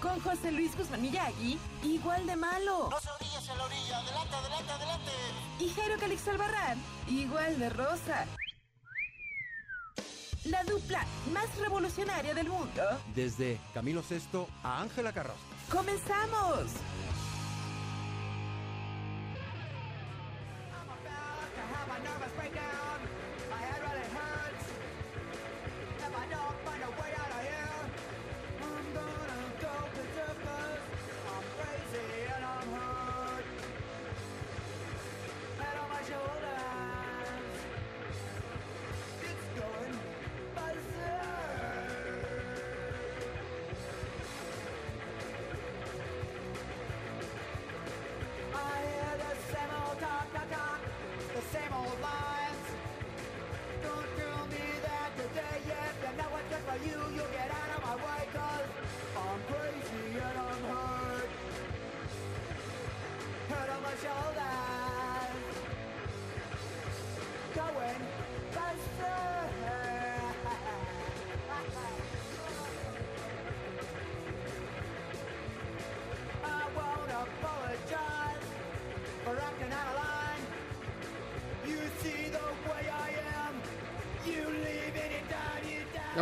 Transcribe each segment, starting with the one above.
con José Luis Guzmán Miyagi, igual de malo. No se orillas en la orilla, adelante, adelante, adelante. Y Jairo Calixto Albarrán, igual de rosa. La dupla más revolucionaria del mundo. Desde Camilo Sesto a Ángela Carrasco. ¡Comenzamos!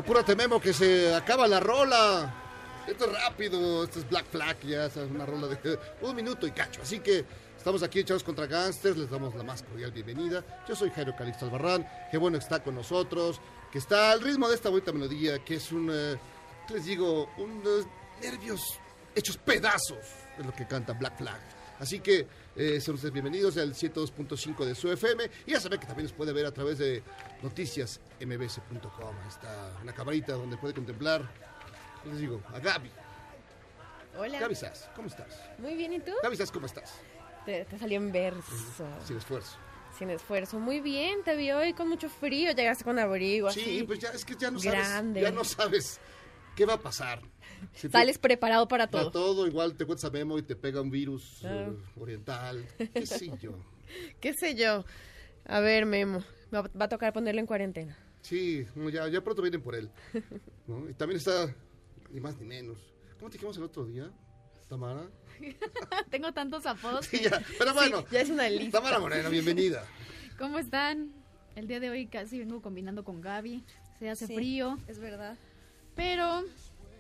Apúrate, Memo, que se acaba la rola. Esto es rápido, esto es Black Flag, ya es una rola de un minuto y cacho. Así que estamos aquí echados contra gangsters, les damos la más cordial bienvenida. Yo soy Jairo Calixto Albarrán, qué bueno que está con nosotros, que está al ritmo de esta bonita melodía, que es un, eh, ¿qué les digo? Un eh, nervios hechos pedazos, es lo que canta Black Flag. Así que eh, sean ustedes bienvenidos al 102.5 de su FM y ya saben que también nos puede ver a través de noticiasmbs.com. Está una camarita donde puede contemplar, ¿qué les digo? A Gaby. Hola. Gaby Sass, ¿cómo estás? Muy bien, ¿y tú? Gaby Sass, ¿cómo estás? Te, te salió en verso. Sin esfuerzo. Sin esfuerzo. Muy bien, te vi hoy con mucho frío. Llegaste con abrigo Sí, así. pues ya es que ya no grande. sabes, ya no sabes qué va a pasar. Si te- Sales preparado para para todo. todo, igual te cuentas a Memo y te pega un virus Ah. eh, oriental, qué sé yo. ¿Qué sé yo? A ver, Memo. Va, va a tocar ponerlo en cuarentena. Sí, no, ya, ya pronto vienen por él. ¿no? Y también está, ni más ni menos. ¿Cómo te dijimos el otro día, Tamara? Tengo tantos apodos. Sí, que- ya, pero bueno, Ya es una lista. Tamara Moreno, bienvenida. ¿Cómo están? El día de hoy casi vengo combinando con Gaby. Se hace Sí, frío, Es verdad. Pero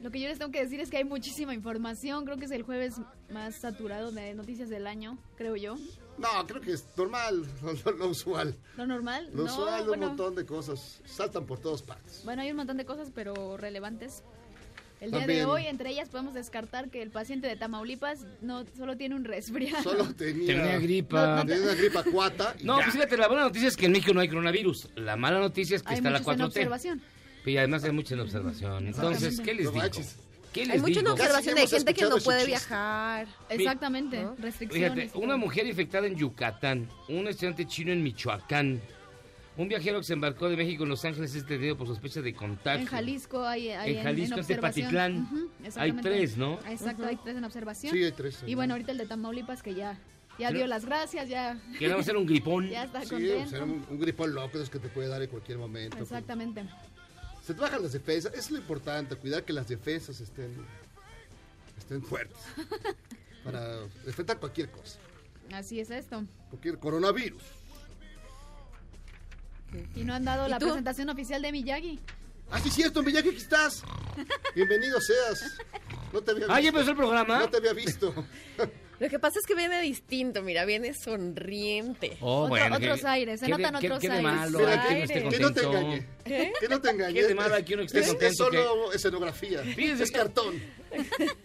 lo que yo les tengo que decir es que hay muchísima información. Creo que es el jueves más saturado de noticias del año, creo yo. No, creo que es normal, lo, lo- lo usual. Lo normal. Lo no, usual, un montón de cosas. Saltan por todas partes. bueno, hay un montón de cosas, pero relevantes. El día de hoy, entre ellas, podemos descartar que el paciente de Tamaulipas no solo tiene un resfriado. Solo tenía, Tenía gripa. tenía una gripa cuata. No, ya. pues fíjate, la buena noticia es que en México no hay coronavirus. La mala noticia es que hay está la muchos en 4T. observación. Y además hay mucha en observación. Entonces, ¿qué les digo? ¿Qué les Hay mucha digo? observación de gente que no puede viajar. Exactamente. ¿no? Restricciones. Fíjate, una mujer infectada en Yucatán, un estudiante chino en Michoacán, un viajero que se embarcó de México en Los Ángeles es detenido por sospecha de contagio. En Jalisco hay, hay En Jalisco, en. Tepatitlán. Ujú, Hay exactamente. tres, ¿no? Exacto, hay tres en observación. Sí, hay tres. Y bueno, ahorita el de Tamaulipas que ya, ya Pero- dio las gracias, ya, Queremos hacer un gripón. ya está Sí, contento. o sea, un, un gripón loco esos que te puede dar en cualquier momento. pues. Se te bajan las defensas, eso es lo importante, cuidar que las defensas estén, estén fuertes para enfrentar cualquier cosa, Así es esto. cualquier coronavirus. Y no han dado ¿Y la tú? presentación oficial de Miyagi. Ah, sí, cierto, Miyagi, aquí estás. Bienvenido seas. No te había visto. Ah, ya empezó el programa. No te había visto. Lo que pasa es que viene distinto, mira, viene sonriente. Oh, Otro- bueno, otros que- aires, se que notan que- otros aires. malo hay que no te engañe. ¿Qué? Que no te engañe. ¿Qué de malo hay que uno esté Es- contento Es solo escenografía. Fíjense Es cartón.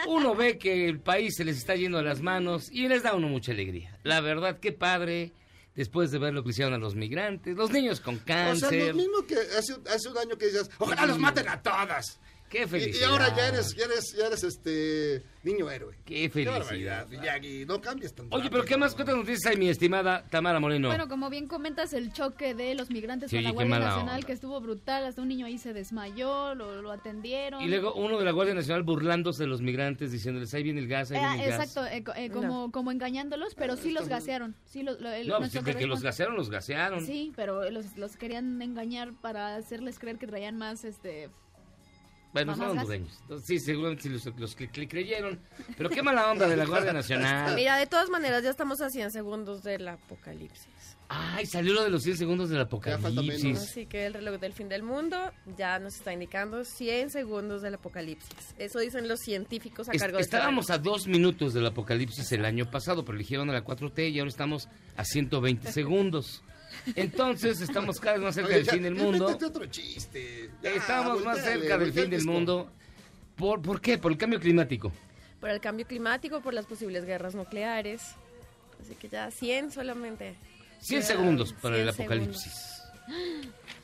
Uno ve que el país se les está yendo de las manos y les da a uno mucha alegría. La verdad, qué padre. Después de ver lo que hicieron a los migrantes, los niños con O sea, cáncer. lo mismo que hace, hace un año que decías, ojalá los maten a todas. Qué Y, felicidad. y ahora ya eres, ya eres, ya eres este niño héroe. Qué felicidad. Miyagi, no cambies tan Oye, pero ¿qué más cuántas noticias hay, mi estimada Tamara Moreno? Bueno, como bien comentas, el choque de los migrantes Sí, con la qué Guardia Nacional, onda. que estuvo brutal, hasta un niño ahí se desmayó, lo, lo atendieron. Y luego uno de la Guardia Nacional burlándose de los migrantes, diciéndoles, ahí viene el gas, ahí Eh, viene el gas. exacto, eh, eh, como, como engañándolos, pero sí los gasearon. Sí, lo- lo- el- No, pues, que los gasearon, los gasearon. Sí, pero los, los querían engañar para hacerles creer que traían más, este... Bueno, ¿Más son hondureños. Entonces, Sí, seguramente sí los, los que creyeron. Pero qué mala onda de la Guardia Nacional. Mira, de todas maneras, ya estamos a 100 segundos del apocalipsis. Ay, salió lo de los 100 segundos del apocalipsis. Así que el reloj del fin del mundo ya nos está indicando 100 segundos del apocalipsis. Eso dicen los científicos a Es- cargo de estábamos a dos minutos del apocalipsis el año pasado, pero eligieron a la 4T y ahora estamos a 120 segundos. Entonces estamos cada vez más cerca Oye, del ya, fin del mundo. otro chiste. Ya, Estamos más cerca del fin del mundo. ¿Por, ¿Por qué? Por el cambio climático. Por el cambio climático, por las posibles guerras nucleares. Así que ya 100 solamente. 100 Ya, segundos para 100 el apocalipsis.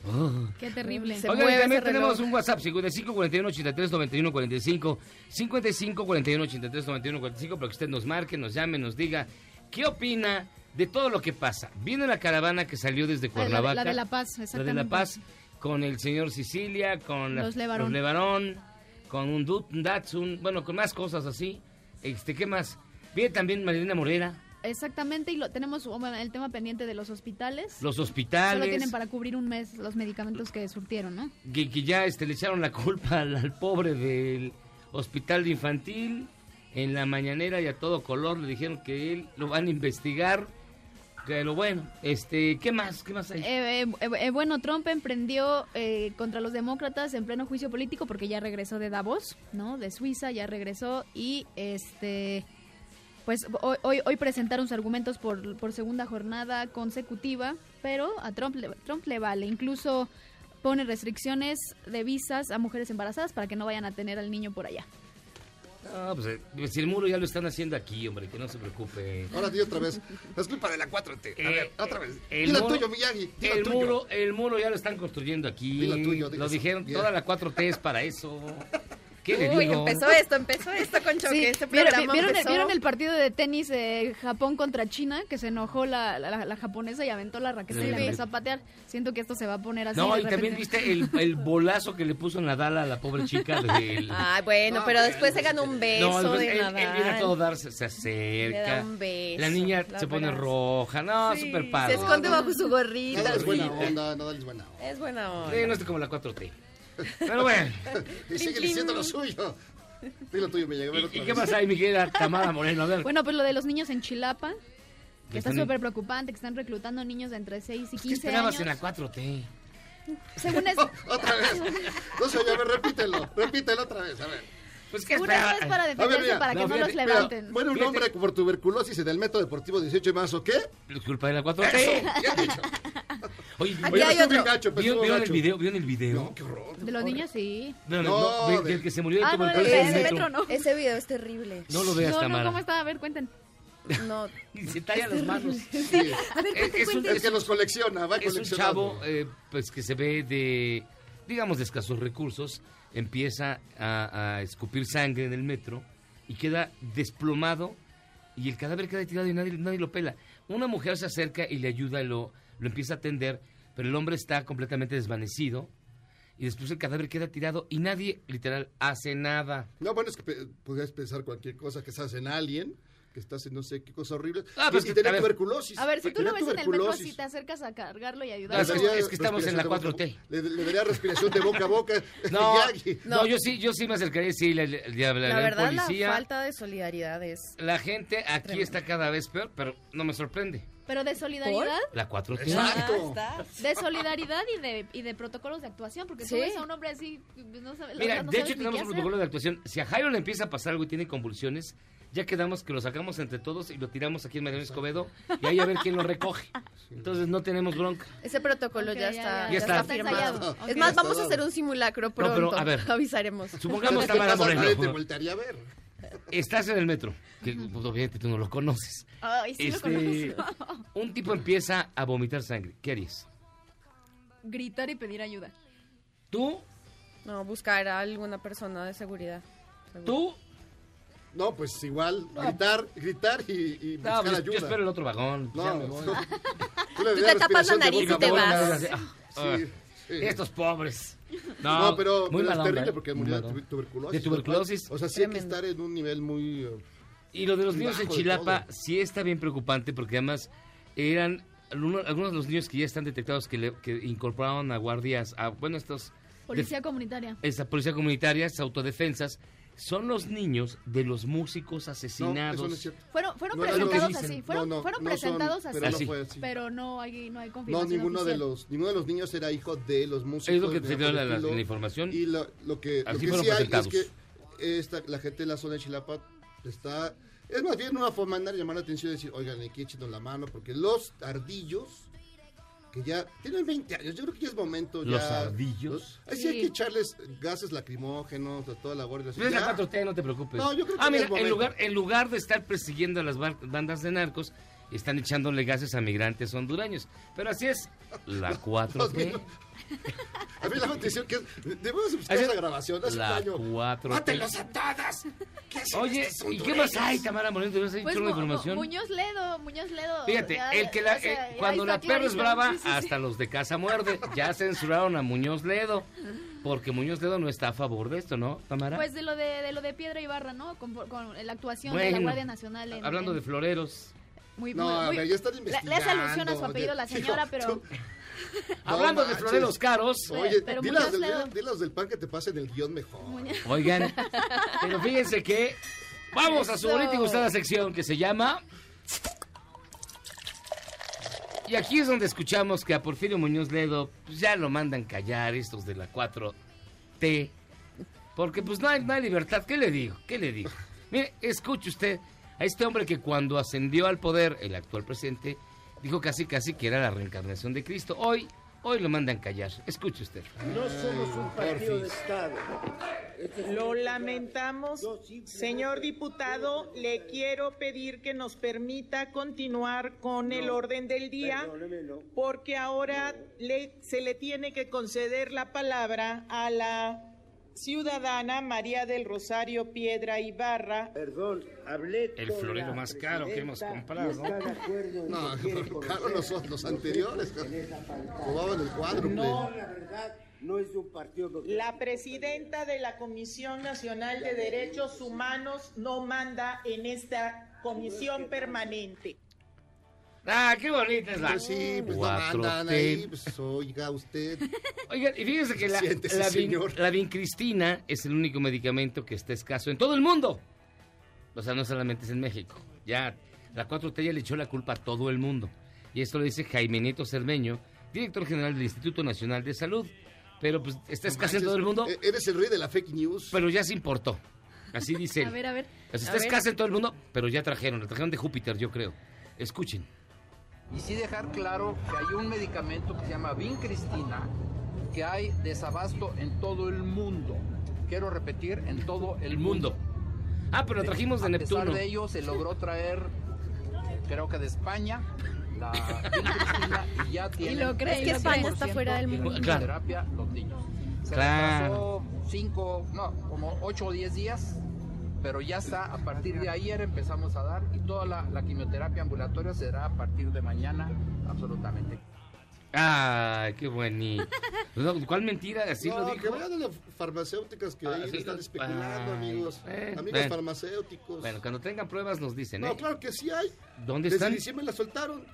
Oh. Qué terrible. Se Oigan, mueve también ese reloj. tenemos un WhatsApp 55 41 83 91 45 55 41 83 91 45 para que usted nos marque, nos llame, nos diga qué opina de todo lo que pasa. Viene la caravana que salió desde la de- Cuernavaca. la de La Paz, La exactamente. de La Paz con el señor Sicilia, con la- Los Levarón. Levarón, con un, Datsun, bueno, con más cosas así. Este, ¿qué más? Viene también Marilena Morera, Exactamente, y lo tenemos bueno, el tema pendiente de los hospitales. los Solo hospitales. tienen para cubrir un mes los medicamentos que surtieron, ¿no? que, que ya este, le echaron la culpa al, al pobre del hospital infantil. En la mañanera y a todo color le dijeron que él lo van a investigar. Pero bueno, este, ¿qué más? ¿Qué más hay? Eh, eh, eh, bueno, Trump emprendió eh, contra los demócratas en pleno juicio político porque ya regresó de Davos, ¿no? De Suiza, ya regresó y este... Pues hoy, hoy, hoy presentaron sus argumentos por, por segunda jornada consecutiva, pero a Trump le, Trump le vale. Incluso pone restricciones de visas a mujeres embarazadas para que no vayan a tener al niño por allá. No, pues eh, si el muro ya lo están haciendo aquí, hombre, que no se preocupe. Ahora di otra vez. Es culpa de la 4T. A Eh, ver, otra vez. el Dilo muro- tuyo, Miyagi. El tuyo. muro, el muro ya lo están construyendo aquí. Tuyo, lo dijeron, Bien. toda la 4T es para eso. ¿Qué le Uy, digo? empezó esto, empezó esto con choque. Sí, este ¿vieron, programa vieron el, empezó- vieron el partido de tenis de Japón contra China? Que se enojó la, la- la japonesa y aventó la raqueta y Sí. la empezó a patear. Siento que esto se va a poner así. No, de y también repente. viste el, el bolazo que le puso Nadal a la pobre chica del... Ay, bueno, No, pero después se sí, ganó sí. un beso No, después de él, él Nadal. viene a todo dar, se, se Le da acerca. un beso. La niña las se pone verás. roja. No, Sí, súper padre. Se esconde bajo su gorrita. Nada es buena onda, nada es buena onda. Es buena onda. Sí, no es como la 4T. Pero bueno, Y sigue diciendo lo suyo. Dilo tuyo. A ver, ¿y, otra y qué vez. pasa ahí, Miguel Tamara Moreno? A ver. Bueno, pues lo de los niños en Chilapa, que está súper preocupante, que están reclutando niños de entre 6 y ¿Qué 15 esperabas años. en la 4T? Según es, Otra vez. No se oye, a ver, repítelo. Repítelo otra vez, a ver. Pues qué según eso esperabas? es para ver, defenderse, mira, para que no, no, los mira, levanten. Muere un Fíjate. hombre por tuberculosis en el método deportivo 18 de marzo. ¿Qué? Es culpa de la 4T. Eso, dicho. Oye, Aquí Oye, hay bien otro. gacho, ¿vieron, estuvo vieron el gacho. video? ¿Vieron el video? No, qué horror. De los niños, sí. No, no, No, no, del, de- del que se murió de Ah, no, de- de- en el de metro. metro, no. Ese video es terrible. No lo veas, No, no, Tamara. ¿cómo está? A ver, cuenten. No, Y se talla las manos. Sí. Es, es un, El que los colecciona, va es un chavo eh, pues que se ve de, digamos, de escasos recursos, empieza a, a escupir sangre en el metro y queda desplomado y el cadáver queda tirado y nadie, nadie lo pela. Una mujer se acerca y le ayuda, lo, lo empieza a atender, pero el hombre está completamente desvanecido y después el cadáver queda tirado y nadie, literal, hace nada. No, bueno, es que podrías pensar cualquier cosa que estás en alguien, que estás en no sé qué cosa horrible. Ah, y, pues y que- tenía a ver. tuberculosis. A ver, si tú lo ves en el metro, tuberculosis. si te acercas a cargarlo y No, ayudarlo. es es que estamos en la respiración de 4T. boca- Le, le daría respiración de boca a boca. No, no, yo sí, yo sí me acercaría, sí, le, le- le hablaría la al verdad, la falta de solidaridad es... La gente aquí Tremendo. está cada vez peor, pero no me sorprende. Pero de solidaridad, La 4T. Exacto. Ah, de solidaridad y de, y de protocolos de actuación, porque tú Sí. ves a un hombre así, no sabe, Mira, no de hecho tenemos un protocolo de actuación. Si a Jairo le empieza a pasar algo y tiene convulsiones, ya quedamos que lo sacamos entre todos y lo tiramos aquí en Mariano Escobedo y ahí a ver quién lo recoge. Entonces no tenemos bronca. Ese protocolo ya, ya, está, ya, ya está. firmado. Es más, vamos a hacer un simulacro pero, pronto. a ver. Avisaremos. Supongamos ¿Qué Tamara? Nadie Te Moreno. voltearía a ver. Estás en el metro, que pues, obviamente tú no lo conoces. Ay, sí Este, lo conozco. un tipo empieza a vomitar sangre. ¿Qué harías? Gritar y pedir ayuda. ¿Tú? No, buscar a alguna persona de seguridad. seguro. ¿Tú? No, pues igual, gritar, gritar y, y No, buscar pues, ayuda. yo espero el otro vagón. No, ya me voy. tú le Tú das te tapas la respiración de nariz y boca te boca. vas. Ah, Sí, sí. Estos pobres. No, No, pero, muy pero es onda, terrible ¿eh? porque murió de tuberculosis. De tuberculosis. O sea, sí hay que estar en un nivel muy... Y lo de los niños en Chilapa sí está bien preocupante porque además eran algunos, algunos de los niños que ya están detectados que, le- que incorporaron a guardias, a, bueno, estos... Policía de- comunitaria. esa policía comunitaria, esas autodefensas, son los niños de los músicos No, asesinados. eso no es cierto. Fueron, No lo que presentados así. Fueron, No, no, fueron no son, presentados así. pero no fue así. Pero no hay, no hay No, confirmación ninguno de los ninguno de los niños era hijo de los músicos. Es lo que te dio la, información. Y lo, lo que, lo Así que fueron sí hay es presentados. que esta, la gente de la zona de Chilapa está... Es más bien una forma de llamar la atención y decir, oigan, aquí échenos la mano, porque los ardillos, que ya tienen 20 años, yo creo que ya es momento ¿Los ya... ardillos? Ahí sí. Sí. hay que echarles gases lacrimógenos a toda la guardia. Pero es la Ya. 4T, no te preocupes. No, yo creo que ah, mira, es en lugar, en lugar de estar persiguiendo a las bandas de narcos, están echándole gases a migrantes hondureños. Pero así es la 4T. A mí la atención que es, debemos buscar esa grabación hace La un año. 4T. ¡Mátenlos a todas! ¿Qué hacen Oye, ¿y qué más hay? Tamara Moreno? ¿Te vas a Pues Mu- información? Muñoz Ledo, Muñoz Ledo. Fíjate, ya- el que la, o sea, eh, ya cuando la perra es brava, Sí, sí, sí. hasta los de casa muerde. Ya censuraron a Muñoz Ledo. Porque Muñoz Ledo no está a favor de esto, ¿no, Tamara? Pues de lo de, de lo de Piedra Ibarra, ¿no? Con, con la actuación de la Guardia Nacional. En, Hablando en- de floreros. Muy, No, muy, a ver, ya están investigando. le hace alusión a su apellido la señora, pero... Hablando de floreros caros. Oye, Pero dilas del, dilas- pan que te pasen el guion mejor. Oigan, pero fíjense que vamos a su bonita y gustada sección que se llama... Y aquí es donde escuchamos que a Porfirio Muñoz Ledo pues, ya lo mandan callar estos de la 4T. Porque pues no hay, no hay libertad. ¿Qué le digo? ¿Qué le digo? Mire, escuche usted a este hombre que cuando ascendió al poder, el actual presidente, dijo casi casi que era la reencarnación de Cristo. Hoy, hoy lo mandan callar. Escuche usted. No somos un partido de. Estado. Lo lamentamos, señor diputado. Le quiero pedir que nos permita continuar con el orden del día, porque ahora le- se le tiene que conceder la palabra a la ciudadana María del Rosario Piedra Ibarra. Perdón, hablé El florero más caro que hemos comprado. No, conocer claro, los, los anteriores. Jugaban el cuádruple. No, la verdad, no es un partido. La presidenta de la Comisión Nacional de Derechos Humanos no manda en esta comisión permanente. Ah, qué bonita es la Pues sí, pues no 4T. mandan ahí, pues oiga usted. Oigan, y fíjense que la, Siéntese, la, vin- señor. la vincristina es el único medicamento que está escaso en todo el mundo. O sea, no solamente es en México. Ya, la 4T ya le echó la culpa a todo el mundo. Y esto lo dice Jaime Nieto Cermeño, director general del Instituto Nacional de Salud. Pero pues está escasa en todo el mundo, E- Eres el rey de la fake news. pero ya se importó. Así dice él. A ver, a ver. O sea, a está escasa en todo el mundo, pero ya trajeron. La trajeron de Júpiter, yo creo. Escuchen. Y sí dejar claro que hay un medicamento que se llama Vincristina, que hay desabasto en todo el mundo. Quiero repetir, en todo el, El mundo. Ah, pero trajimos de A Neptuno. pesar de ello, se logró traer, creo que de España, la Vincristina y ya tienen... lo cree, Es que lo España está fuera del en mundo. Claro. quimioterapia los niños. Se Claro. cinco, no, como ocho o diez días, pero ya está, a partir de ayer empezamos a dar y toda la, la quimioterapia ambulatoria será a partir de mañana, absolutamente. Ay, qué bonito. No, ¿Cuál mentira? Así no, lo que dijo. vayan a las farmacéuticas que Ah, sí, están no. especulando, amigos. eh, amigos bueno. farmacéuticos. Bueno, cuando tengan pruebas nos dicen, ¿eh? no, claro que sí hay. ¿Dónde Desde están? diciembre la soltaron.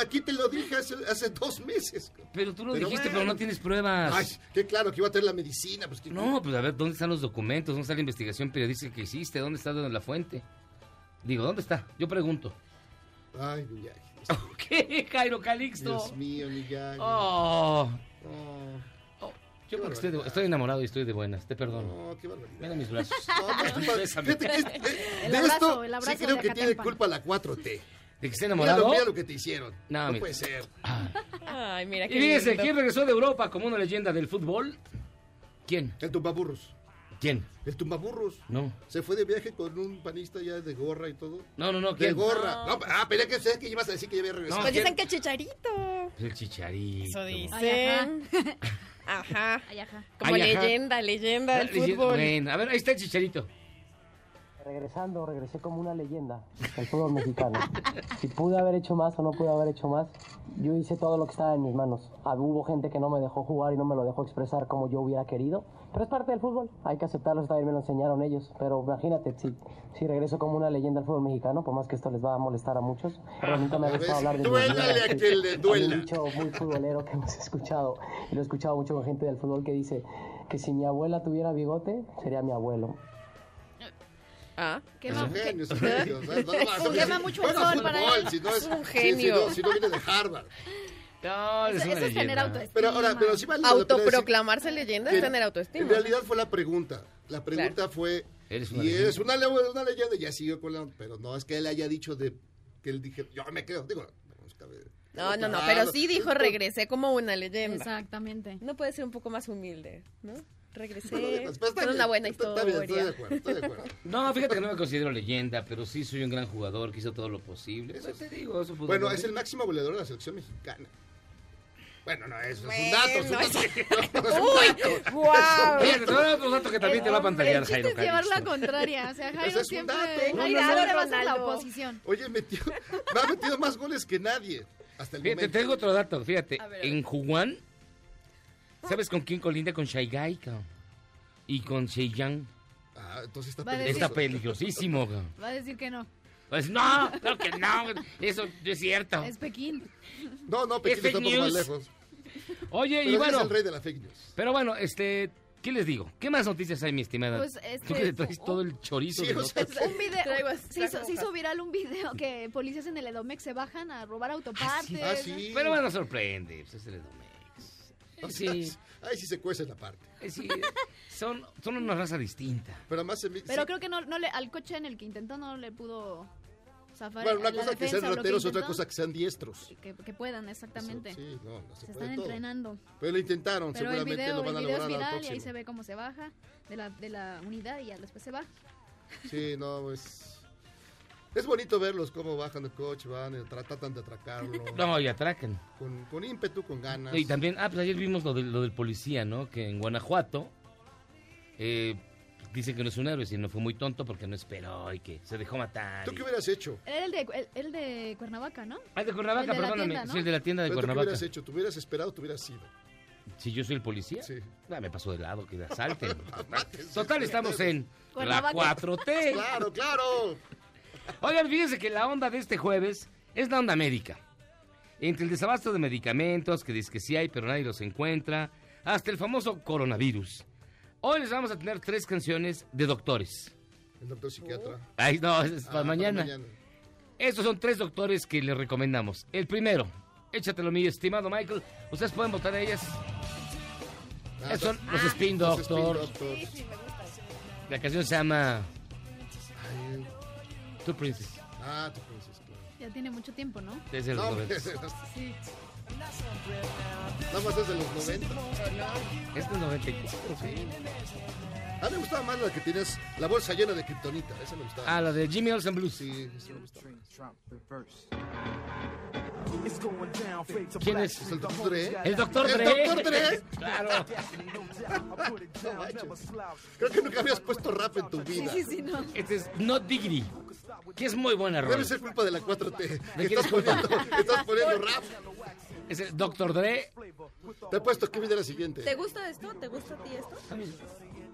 Aquí te lo dije hace, hace dos meses. Pero tú lo Pero dijiste, bueno. pero no tienes pruebas. Ay, qué claro que iba a tener la medicina. Pues, No, pues a ver, ¿dónde están los documentos? ¿Dónde está la investigación periodística que hiciste? ¿Dónde está la fuente? Digo, ¿dónde está? Yo pregunto. Ay, Miyagi. ¿Qué, Jairo Calixto? Dios mío, Miyagi. Oh. Oh, Yo porque estoy, de- estoy enamorado y estoy de buenas, te perdono. no, qué barbaridad. Ven a mis brazos. No, no, eh, El de abrazo, esto el abrazo sí creo de que tiene culpa la 4T. ¿De que esté Mira enamorado? lo, mira lo que te hicieron. No, No, puede ser. Ay, mira Y qué fíjense, lindo. ¿quién regresó de Europa como una leyenda del fútbol? ¿Quién? El tumbaburros. ¿Quién? El tumbaburros. No. Se fue de viaje con un panista ya de gorra y todo. No, no, no, De ¿quién? gorra. No, ah, pero que que ibas a decir que ya había regresado. No, Pues ¿quién? dicen que Chicharito. El chicharito. Eso Ay, dicen. Ajá. Ay, ajá. Como Ay, ajá. leyenda, leyenda del Leyenda- fútbol. Bueno, a ver, ahí está el chicharito. Regresando, regresé como una leyenda del fútbol mexicano. Si pude haber hecho más o no pude haber hecho más, yo hice todo lo que estaba en mis manos. Ah, Hubo gente que no me dejó jugar y no me lo dejó expresar como yo hubiera querido, pero es parte del fútbol, hay que aceptarlo, también me lo enseñaron ellos. Pero imagínate, si, si regreso como una leyenda del fútbol mexicano, por más que esto les va a molestar a muchos, pero nunca me ha gustado hablar de duélale a quien le duela. un dicho muy futbolero que hemos escuchado, y lo he escuchado mucho con gente del fútbol que dice que si mi abuela tuviera bigote, sería mi abuelo. Ah, Qué Es un genio, es un genio. o sea, no, no, no, Quema si- mucho el sol para él. Si no Es es, un si- genio. Si, no, si no viene de Harvard. No, es Eso, una eso es tener autoestima. Pero ahora, pero sí vale decir Autoproclamarse leyenda es tener autoestima. En realidad fue la pregunta. La pregunta fue. Eres una y leyenda. eres una, le- una leyenda, y ya siguió con la. Pero no es que él haya dicho de. Que él dije, yo me quedo. Digo, vamos a ver. No, no, no, Claro. pero sí dijo regresé como una leyenda. Exactamente. No puede ser un poco más humilde, ¿no? Regresé Bueno, bien, una buena historia. Está bien, estoy de acuerdo, estoy de acuerdo. No, fíjate que no me considero leyenda, pero sí soy un gran jugador que hizo todo lo posible. Pues te digo, eso fue Bueno, es el máximo goleador de la selección mexicana. Bueno, no, eso es un Bueno, dato. Es un dato. es- Es un Uy, guau. Fíjate, te voy a dar otro dato que también te va a pantallar, Jairo es llevar la contraria. O sea, Jairo Ese es un siempre, dato. Jairo No, no, siempre no, va a la oposición. Oye, metió, me ha metido más goles que nadie. Hasta el Fíjate, momento. tengo otro dato, fíjate. A ver, a ver. En Juan, ¿sabes con quién colinda? Con cabrón. Y con Sheiyang. Ah, entonces está peligroso. Está peligrosísimo, cabrón. Va a decir que no. Pues no, claro que no, eso no es cierto. Es Pekín. No, no, Pekín Es está un poco más lejos. Oye, Pero y bueno, es el rey de la fake news. pero bueno, este, ¿qué les digo? ¿Qué más noticias hay, mi estimada? Pues, este, Tú que te traes todo el chorizo Sí, de o sea. Un video. Se hizo, se viral un video que policías en el Edomex se bajan a robar autopartes. Ah, sí. Pero bueno, sorprende, pues es el Edomex. O sea, Sí, Ahí sí se cuece la parte. eh, sí, son, son una raza distinta. Pero además se Pero sí. creo que no, no le, al coche en el que intentó no le pudo zafar. Bueno, una la cosa que sean rateros, otra cosa que sean diestros. Que, que puedan, exactamente. Eso, sí, no, no se, se puede están todo. entrenando. Pero lo intentaron, Pero el seguramente video, lo van el a video es lograr al viral y ahí se ve cómo se baja de la, de la unidad y ya después se va. Sí, no, es... Es bonito verlos cómo bajan del coche, van, y tra- tratan de atracarlo. No, y atracan. con, con ímpetu, con ganas. Y también, ah, pues ayer vimos lo, de- lo del policía, ¿no? Que en Guanajuato eh, dicen que no es un héroe, sino fue muy tonto porque no esperó y que se dejó matar. ¿Tú y- qué hubieras hecho? Era el de, el, el de Cuernavaca, ¿no? Ah, de Cuernavaca, El de la perdóname. tienda, ¿no? Sí, el de la tienda de ¿Pero tú qué Cuernavaca. hubieras hecho? ¿Tú hubieras esperado tú hubieras sido? Si yo soy el policía, Sí. ah, me paso de lado, que asalten. Total, estamos en la Cuernavaca. 4T. Claro, claro. Oigan, fíjense que la onda de este jueves es la onda médica. Entre el desabasto de medicamentos, que dice que sí hay, pero nadie los encuentra, hasta el famoso coronavirus. Hoy les vamos a tener tres canciones de doctores. El doctor psiquiatra. Ay, no, es Ah, para mañana. Estos son tres doctores que les recomendamos. El primero, échatelo mi estimado Michael. Ustedes pueden votar a ellas. Ah, Esos son ah, los Spin los Spin Doctors. Doctors. La canción se llama Ay, Two Princess. Ah, tú piensas, claro. Ya tiene mucho tiempo, ¿no? Desde los No, 90. Sí. Nada más es de los 90. Este es 94, sí. A mí me gustaba más la que tienes la bolsa llena de kriptonita. Esa me gustaba. Ah, la de Jimmy Olsen Blues. Sí, esa me gustaba. ¿Quién es? ¿Es el doctor Dre? El doctor ¿El Dre. Dr. Dre? Claro. No. Creo que nunca habías puesto rap en tu vida. Sí, sí, no. Este es Not Diggity. Que es muy buena rola. Debe ser culpa de la 4T. ¿De estás es culpa? poniendo, estás poniendo rap. Es el Doctor Dre. Te he puesto que viene la siguiente. ¿Te gusta esto? ¿Te gusta a ti esto?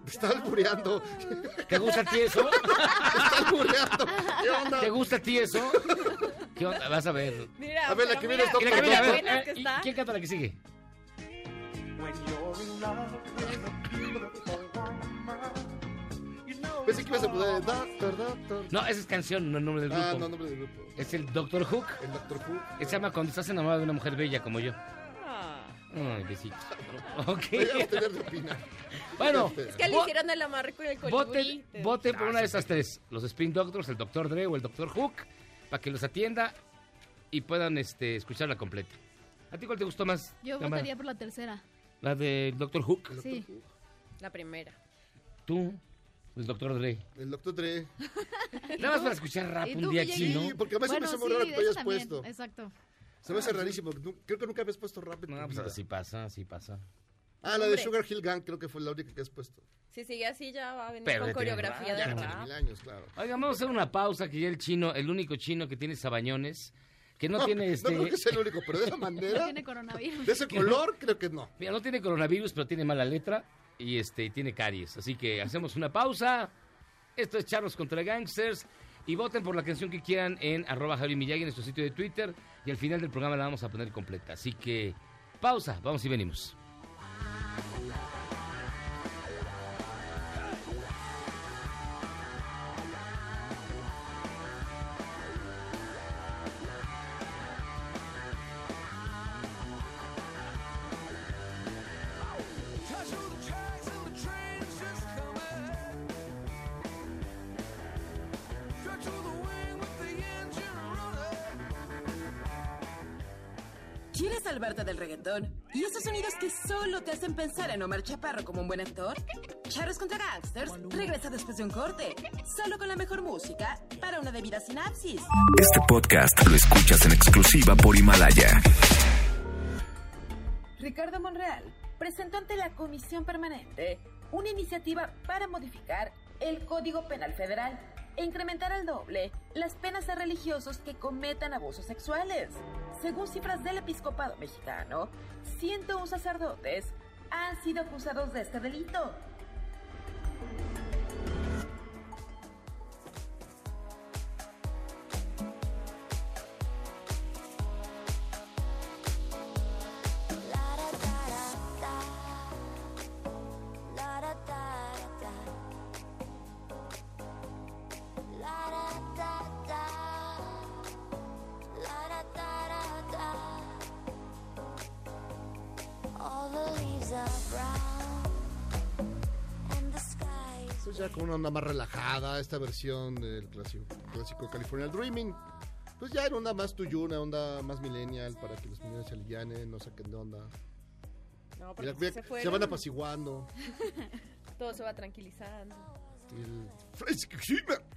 Te está albureando. ¿Te gusta a ti eso? Te está albureando. ¿Qué onda? ¿Te gusta a ti eso? ¿Qué onda? Vas a ver. Mira, A ver, la que viene mira, es Doctor que viene, a ver, eh, que ¿y está. ¿Quién canta la que sigue? Pensé que ibas a poner Doctor, Doctor. No, esa es canción, no el nombre del grupo. Ah, no, nombre del grupo. Es el Doctor Hook. El Doctor. Que se llama Cuando estás enamorado de una mujer bella como yo. Ah. Ay, besitos. Ok. Deberíamos tener de opinar. Bueno, Es que le hicieron el amarre con el colibrí. voten, voten por una de esas tres. Los Spin Doctors, el Doctor Dre o el Doctor Hook. Para que los atienda y puedan este, escucharla completa. ¿A ti cuál te gustó más? Yo Tamara? votaría por la tercera. La del Doctor Hook. Sí. La primera. Tú, el Doctor Dre. El Doctor Dre. Nada más para escuchar rap ¿Y un día Miyagi? chino. Sí, porque además se me Bueno, hace muy raro que lo hayas también, puesto. Exacto. Se me hace rarísimo. nu- Creo que nunca habías puesto rap en No, tu pues vida. así pasa, así pasa. Ah, la de. Sugar Hill Gang creo que fue la única que has puesto. Si sigue así ya va a venir Pero con ya coreografía de Ya rap. mil años, claro. Oigan, vamos a hacer una pausa que ya el chino, el único chino que tiene sabañones, que no, No, tiene no este... creo que sea el único, pero de esa No manera, tiene coronavirus. de ese color, creo que no. Mira, no tiene coronavirus, pero tiene mala letra y este tiene caries. Así que hacemos una pausa. Esto es Charlos contra Gangsters. Y voten por la canción que quieran en arroba Javi Miyagi en nuestro sitio de Twitter. Y al final del programa la vamos a poner completa. Así que pausa, vamos y venimos. ¿Quieres salvarte del reggaetón? ¿Y esos sonidos que solo te hacen pensar en Omar Chaparro como un buen actor? Charros contra Gangsters regresa después de un corte, solo con la mejor música para una debida sinapsis. Este podcast lo escuchas en exclusiva por Himalaya. Ricardo Monreal presentó ante la Comisión Permanente una iniciativa para modificar el Código Penal Federal e incrementar al doble las penas a religiosos que cometan abusos sexuales. Según cifras del episcopado mexicano, 101 sacerdotes han sido acusados de este delito. Más relajada, esta versión del clásico, clásico California Dreaming. Pues ya era onda más tuyo, una onda más millennial para que los millennials se alivianen, no saquen de onda. No, porque Mira, se se, fueron, van apaciguando. todo se va tranquilizando.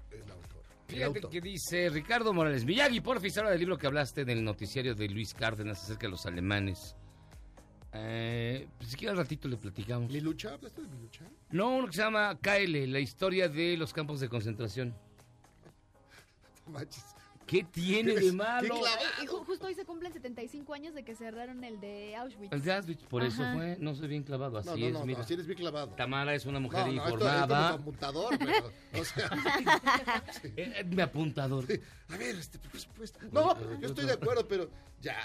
El autor. Fíjate que dice Ricardo Morales Miyagi, por fin habla del libro que hablaste del noticiario de Luis Cárdenas acerca de los alemanes. Eh, pues si quiere al ratito le platicamos. ¿Mi lucha? ¿Hablaste de mi lucha? No, uno que se llama KL, la historia de los campos de concentración. No manches. ¿Qué tiene de malo? Y ju- justo hoy se cumplen 75 años de que cerraron el de Auschwitz. El de Auschwitz, por eso fue, no soy bien clavado, así No, no, es, no, mira. no, así eres bien clavado. Tamara es una mujer No, no, esto, esto informada. no es apuntador, pero, o sea, Eh, eh, mi apuntador. a ver, este, supuesto. No, yo estoy de acuerdo, pero ya,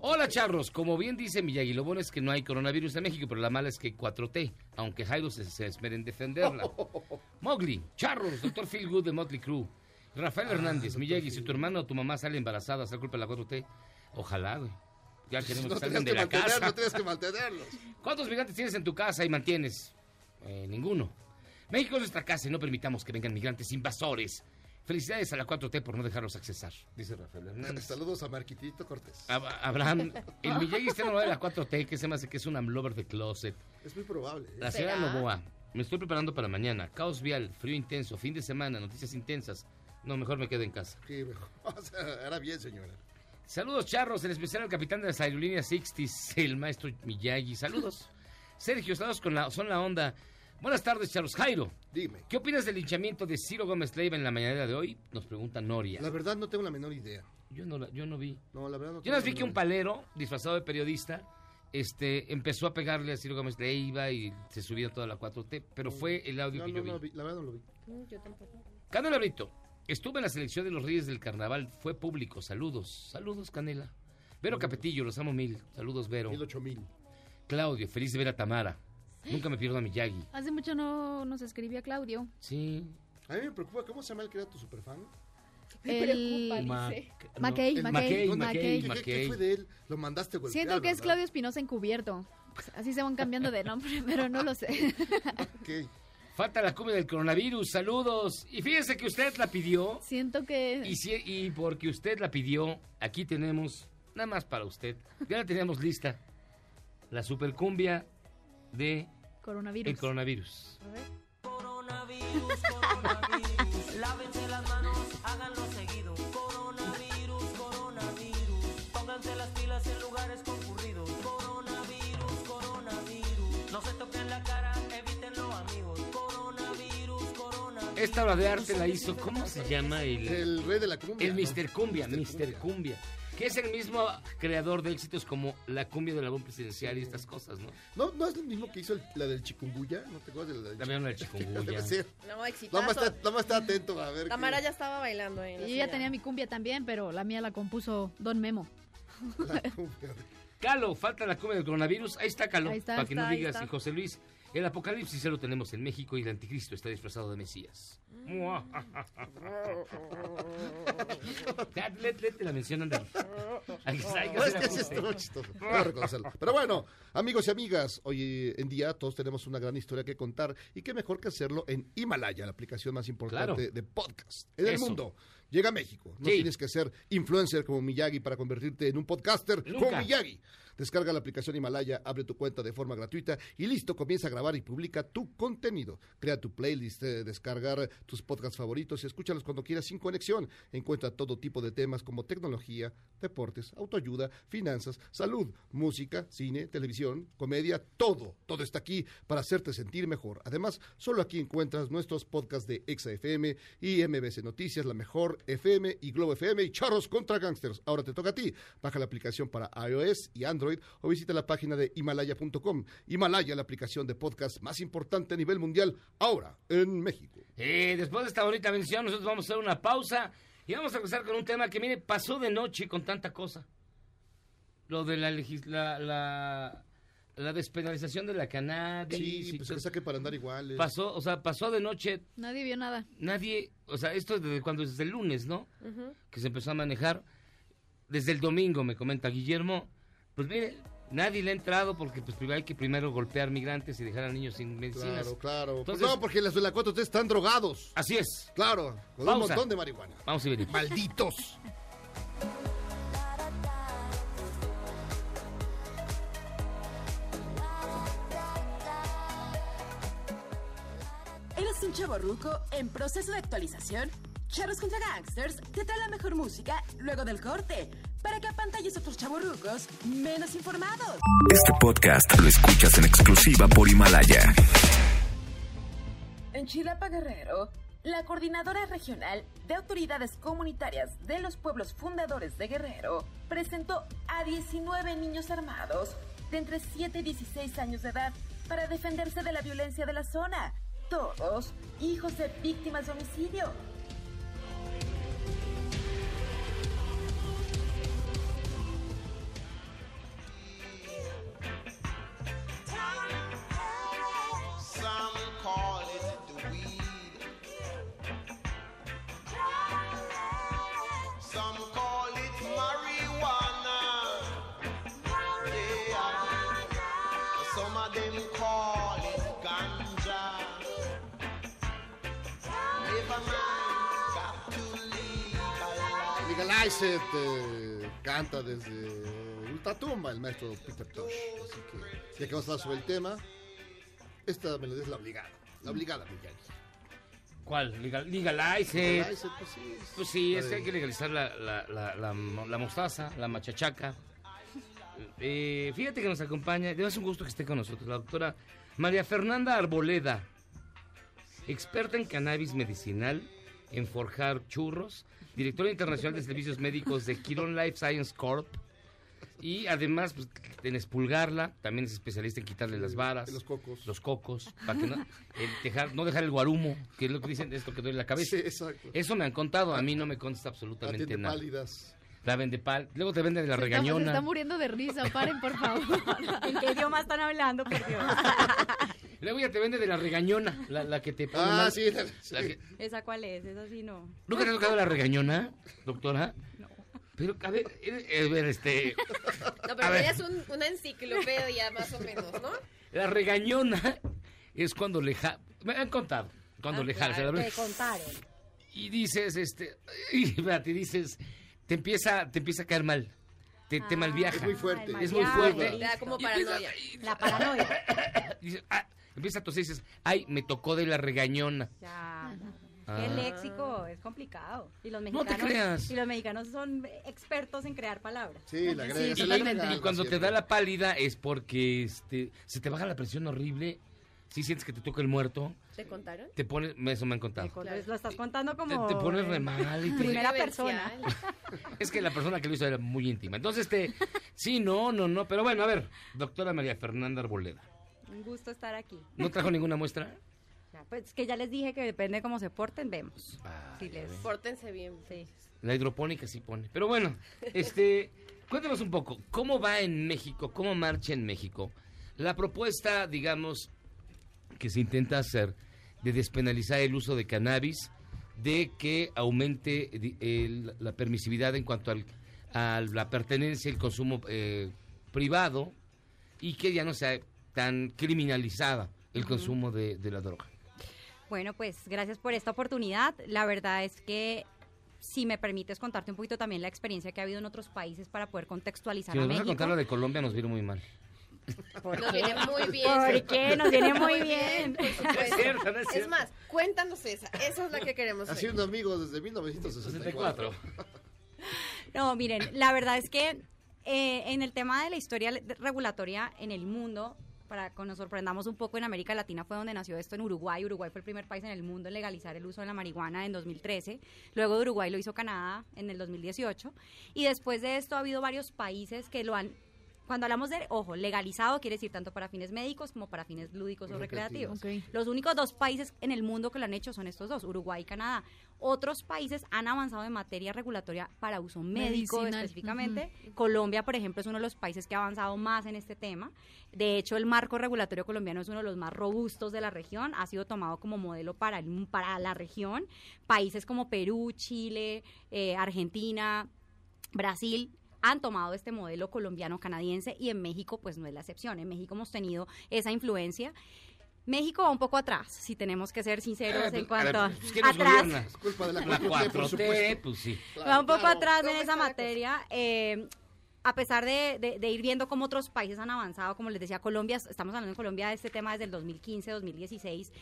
Hola charros, como bien dice Miyagi, lo bueno es que no hay coronavirus en México, pero la mala es que hay 4T, aunque Jairo se, se esmera en defenderla. Mowgli, charros, doctor Phil Good de Motley Crue. Rafael Ah, Hernández, Miyagi, si tu hermano o tu mamá sale embarazada, ¿es la culpa de la 4T? Ojalá, güey. Ya queremos no que salgan de la casa. no tenías que mantenerlos. ¿Cuántos migrantes tienes en tu casa y mantienes? Eh, ninguno. México es nuestra casa y no permitamos que vengan migrantes invasores. Felicidades a la 4T por no dejarlos accesar, dice Rafael Hernández. Saludos a Marquitito Cortés. Ab- Abraham, el Miyagi está enamorado de la 4T, que se me hace que es un lover de closet. Es muy probable. ¿eh? La señora Novoa, me estoy preparando para mañana. Caos vial, frío intenso, fin de semana, noticias intensas. No, mejor me quedo en casa. Sí, mejor. O sea, era bien, señora. Saludos, charros, en especial al capitán de las aerolíneas 60 el maestro Miyagi. Saludos. Sergio, saludos con la, son la onda. Buenas tardes, charros. Jairo, Dime. ¿qué opinas del linchamiento de Ciro Gómez Leiva en la mañanera de hoy? Nos pregunta Noria. La verdad no tengo la menor idea. Yo no, la- yo no vi. No, la verdad no Yo tengo las vi la que un palero, disfrazado de periodista, este, empezó a pegarle a Ciro Gómez Leiva y se subía toda la 4T, pero fue el audio que No, yo no, no, vi. la verdad no lo vi. Yo tampoco. Canela Brito, estuve en la selección de los Reyes del Carnaval, fue público, saludos, saludos Canela. Vero Capetillo, los amo mil, saludos Vero. Mil ocho mil. Claudio, feliz de ver a Tamara. Nunca me pierdo a Miyagi. Hace mucho no nos escribía Claudio. Sí. A mí me preocupa, ¿cómo se llama el que era tu superfan? El... Ma- Mackey, Mackey, Mackey, Mackey. ¿Qué, fue de él? Lo mandaste golpear, Siento que es ¿verdad? Claudio Espinosa encubierto. Así se van cambiando de nombre, pero no lo sé. Ok. Falta la cumbia del coronavirus, saludos. Y fíjese que usted la pidió. Siento que... Y, si- y porque usted la pidió, aquí tenemos, nada más para usted, ya la tenemos lista, la supercumbia de Coronavirus. el coronavirus. Coronavirus, coronavirus, lávense las manos, háganlo seguido. Coronavirus, coronavirus, pónganse las pilas en lugares concurridos. Coronavirus, coronavirus, no se toquen la cara, evítenlo amigos. Coronavirus, coronavirus. Esta obra de arte la hizo, ¿cómo se llama? El, El rey de la cumbia. el ¿no? Mr. Cumbia, Mr. Mr. Cumbia. Que es el mismo creador de éxitos como la cumbia del álbum presidencial y estas cosas, ¿no? ¿No, ¿No es el mismo que hizo el- la del chikungunya? ¿No te acuerdas de la del También la del chikungunya. Debe ser. No, Nada exitazo. más, está, nada más está atento a ver. Tamara ya estaba bailando ahí. en la Y yo ya tenía mi cumbia también, pero la mía la compuso Don Memo. la cumbia de- Calo, falta la cumbia del coronavirus. Ahí está Calo, Ahí está, para que no digas, y José Luis, el apocalipsis ya lo tenemos en México y el anticristo está disfrazado de Mesías. Ya, let- Lete la mención, ándale. Hay que- hay que No, es hacer que sí ajuste. estuvo chistoso. Debo reconocerlo. Pero bueno, amigos y amigas, hoy en día todos tenemos una gran historia que contar y qué mejor que hacerlo en Himalaya, la aplicación más importante Claro. de podcast en el Eso. mundo. Llega a México. No Sí. tienes que ser influencer como Miyagi para convertirte en un podcaster como Nunca. Miyagi. Descarga la aplicación Himalaya, abre tu cuenta de forma gratuita y listo, comienza a grabar y publica tu contenido. Crea tu playlist, eh, descargar tus podcasts favoritos y escúchalos cuando quieras sin conexión. Encuentra todo tipo de temas como tecnología, deportes, autoayuda, finanzas, salud, música, cine, televisión, comedia, todo. Todo está aquí para hacerte sentir mejor. Además, solo aquí encuentras nuestros podcasts de Exa FM y MBC Noticias, La Mejor FM y Globo FM y Charros contra Gangsters. Ahora te toca a ti. Baja la aplicación para iOS y Android o visita la página de himalaya.com. Himalaya, la aplicación de podcast más importante a nivel mundial, ahora en México. Eh, después de esta bonita mención, nosotros vamos a hacer una pausa y vamos a empezar con un tema que, mire, pasó de noche con tanta cosa. Lo de la, la, la, la despenalización de la cannabis. Sí, pues que saque para andar iguales. Pasó, o sea, pasó de noche, Nadie vio nada. nadie, o sea, esto desde cuando desde el lunes, ¿no? Que se empezó a manejar. Desde el domingo, me comenta Guillermo, pues mire, nadie le ha entrado porque pues primero hay que primero golpear migrantes y dejar a niños sin medicinas. Claro, claro. Pues no, porque las de la 4T están drogados. Así es. Claro, con un montón de marihuana. Vamos a ver. Malditos. ¿Eres un chavo ruco en proceso de actualización? Charros contra Gangsters te trae la mejor música luego del corte a otros chavorrucos menos informados. Este podcast lo escuchas en exclusiva por Himalaya. En Chilapa Guerrero, la Coordinadora Regional de Autoridades Comunitarias de los Pueblos Fundadores de Guerrero presentó a 19 niños armados de entre 7 y 16 años de edad para defenderse de la violencia de la zona. Todos hijos de víctimas de homicidio. It, eh, canta desde Ultratumba el maestro Peter Tosh. Así que, ya que vamos a hablar sobre el tema, esta melodía es la obligada. La obligada, Miyagi. ¿Cuál? Legal, legalize. Legalize pues sí. Pues sí, es que hay que legalizar la, la, la, la, la mostaza, la machachaca. Eh, fíjate que nos acompaña, es un gusto que esté con nosotros, la doctora María Fernanda Arboleda, experta en cannabis medicinal, en forjar churros, directora internacional de servicios médicos de Quirón Life Science Corp. Y además, pues, en expulgarla, también es especialista en quitarle las varas. los cocos. Los cocos, para que no, el dejar, no dejar el guarumo, que es lo que dicen, esto que duele la cabeza. Sí, exacto. Eso me han contado, a mí no me consta absolutamente Atiende nada. pálidas. La vende pal, luego te venden la Se está, se regañona. está muriendo de risa, paren por favor. ¿En qué idioma están hablando, por Dios? Luego ya te vende de la regañona, la, la que te pone Ah, mal. sí, la- La que- ¿Esa cuál es? Esa sí no. ¿Nunca te ha tocado la regañona, doctora? No. Pero, a ver, eh, a ver, este... No, pero es un- una enciclopedia más o menos, ¿no? La regañona es cuando le ja... Me han contado. Cuando Ah, le jalas. claro, Te contaron. Y dices, este... Y, espérate, dices... Te empieza, te empieza a caer mal. Te, te Ah, malviaja. Es muy fuerte. Es muy fuerte. viaje, Te da como Y empiezas- paranoia. La paranoia. dices, ah, empieza a toser y dices, ay, me tocó de la regañona. Ya. Ah. Qué léxico, es complicado. Y los No mexicanos, te creas. Y los mexicanos son expertos en crear palabras. Sí, la agrega, Y, se la y- agrega y cuando te da la pálida es porque este, se te baja la presión horrible. Si sientes que te toca el muerto, ¿Te contaron? te pones, eso me han contado. Entonces, Lo estás contando como... te pones re mal. y te- Primera persona. es que la persona que lo hizo era muy íntima. Entonces, este, sí, no, no, no. Pero bueno, a ver, doctora María Fernanda Arboleda. Un gusto estar aquí. ¿No trajo ninguna muestra? Ya, pues que ya les dije que depende de cómo se porten, vemos. Si les... Pórtense bien. Sí. La hidropónica sí pone. Pero bueno, este, cuéntanos un poco, ¿cómo va en México? ¿Cómo marcha en México? La propuesta, digamos, que se intenta hacer de despenalizar el uso de cannabis, de que aumente el- la permisividad en cuanto al, a la pertenencia y el consumo eh, privado y que ya no sea tan criminalizada el consumo de, de la droga. Bueno, pues gracias por esta oportunidad. La verdad es que si me permites contarte un poquito también la experiencia que ha habido en otros países para poder contextualizar Si a nos vas a México. contar lo de Colombia, nos viene muy mal. Nos viene muy bien. ¿Por qué? Nos viene muy bien. supuesto. Es cierto, no es Es cierto. más, cuéntanos esa. Esa es la que queremos oír. Haciendo amigos desde 1964. No, miren, la verdad es que eh, en el tema de la historia regulatoria en el mundo, para que nos sorprendamos un poco, en América Latina fue donde nació esto en Uruguay. Uruguay fue el primer país en el mundo en legalizar el uso de la marihuana en 2013. Luego de Uruguay lo hizo Canadá en el 2018. Y después de esto ha habido varios países que lo han... Cuando hablamos de, ojo, legalizado quiere decir tanto para fines médicos como para fines lúdicos o recreativos. Los únicos dos países en el mundo que lo han hecho son estos dos, Uruguay y Canadá. Otros países han avanzado en materia regulatoria para uso médico Medicinal. específicamente. Colombia, por ejemplo, es uno de los países que ha avanzado más en este tema. De hecho, el marco regulatorio colombiano es uno de los más robustos de la región. Ha sido tomado como modelo para, el- para la región. Países como Perú, Chile, eh, Argentina, Brasil han tomado este modelo colombiano-canadiense y en México pues no es la excepción. En México hemos tenido esa influencia. México va un poco atrás, si tenemos que ser sinceros Eh, en pues, cuanto a a pues, ¿quién nos atrás. gobierna? Es culpa de la La 4T, por 4T, supuesto. pues sí. va un poco Claro. atrás en ¿Cómo esa materia. eh, a pesar de, de- de ir viendo cómo otros países han avanzado, como les decía, Colombia, estamos hablando en Colombia de este tema desde el 2015, 2016.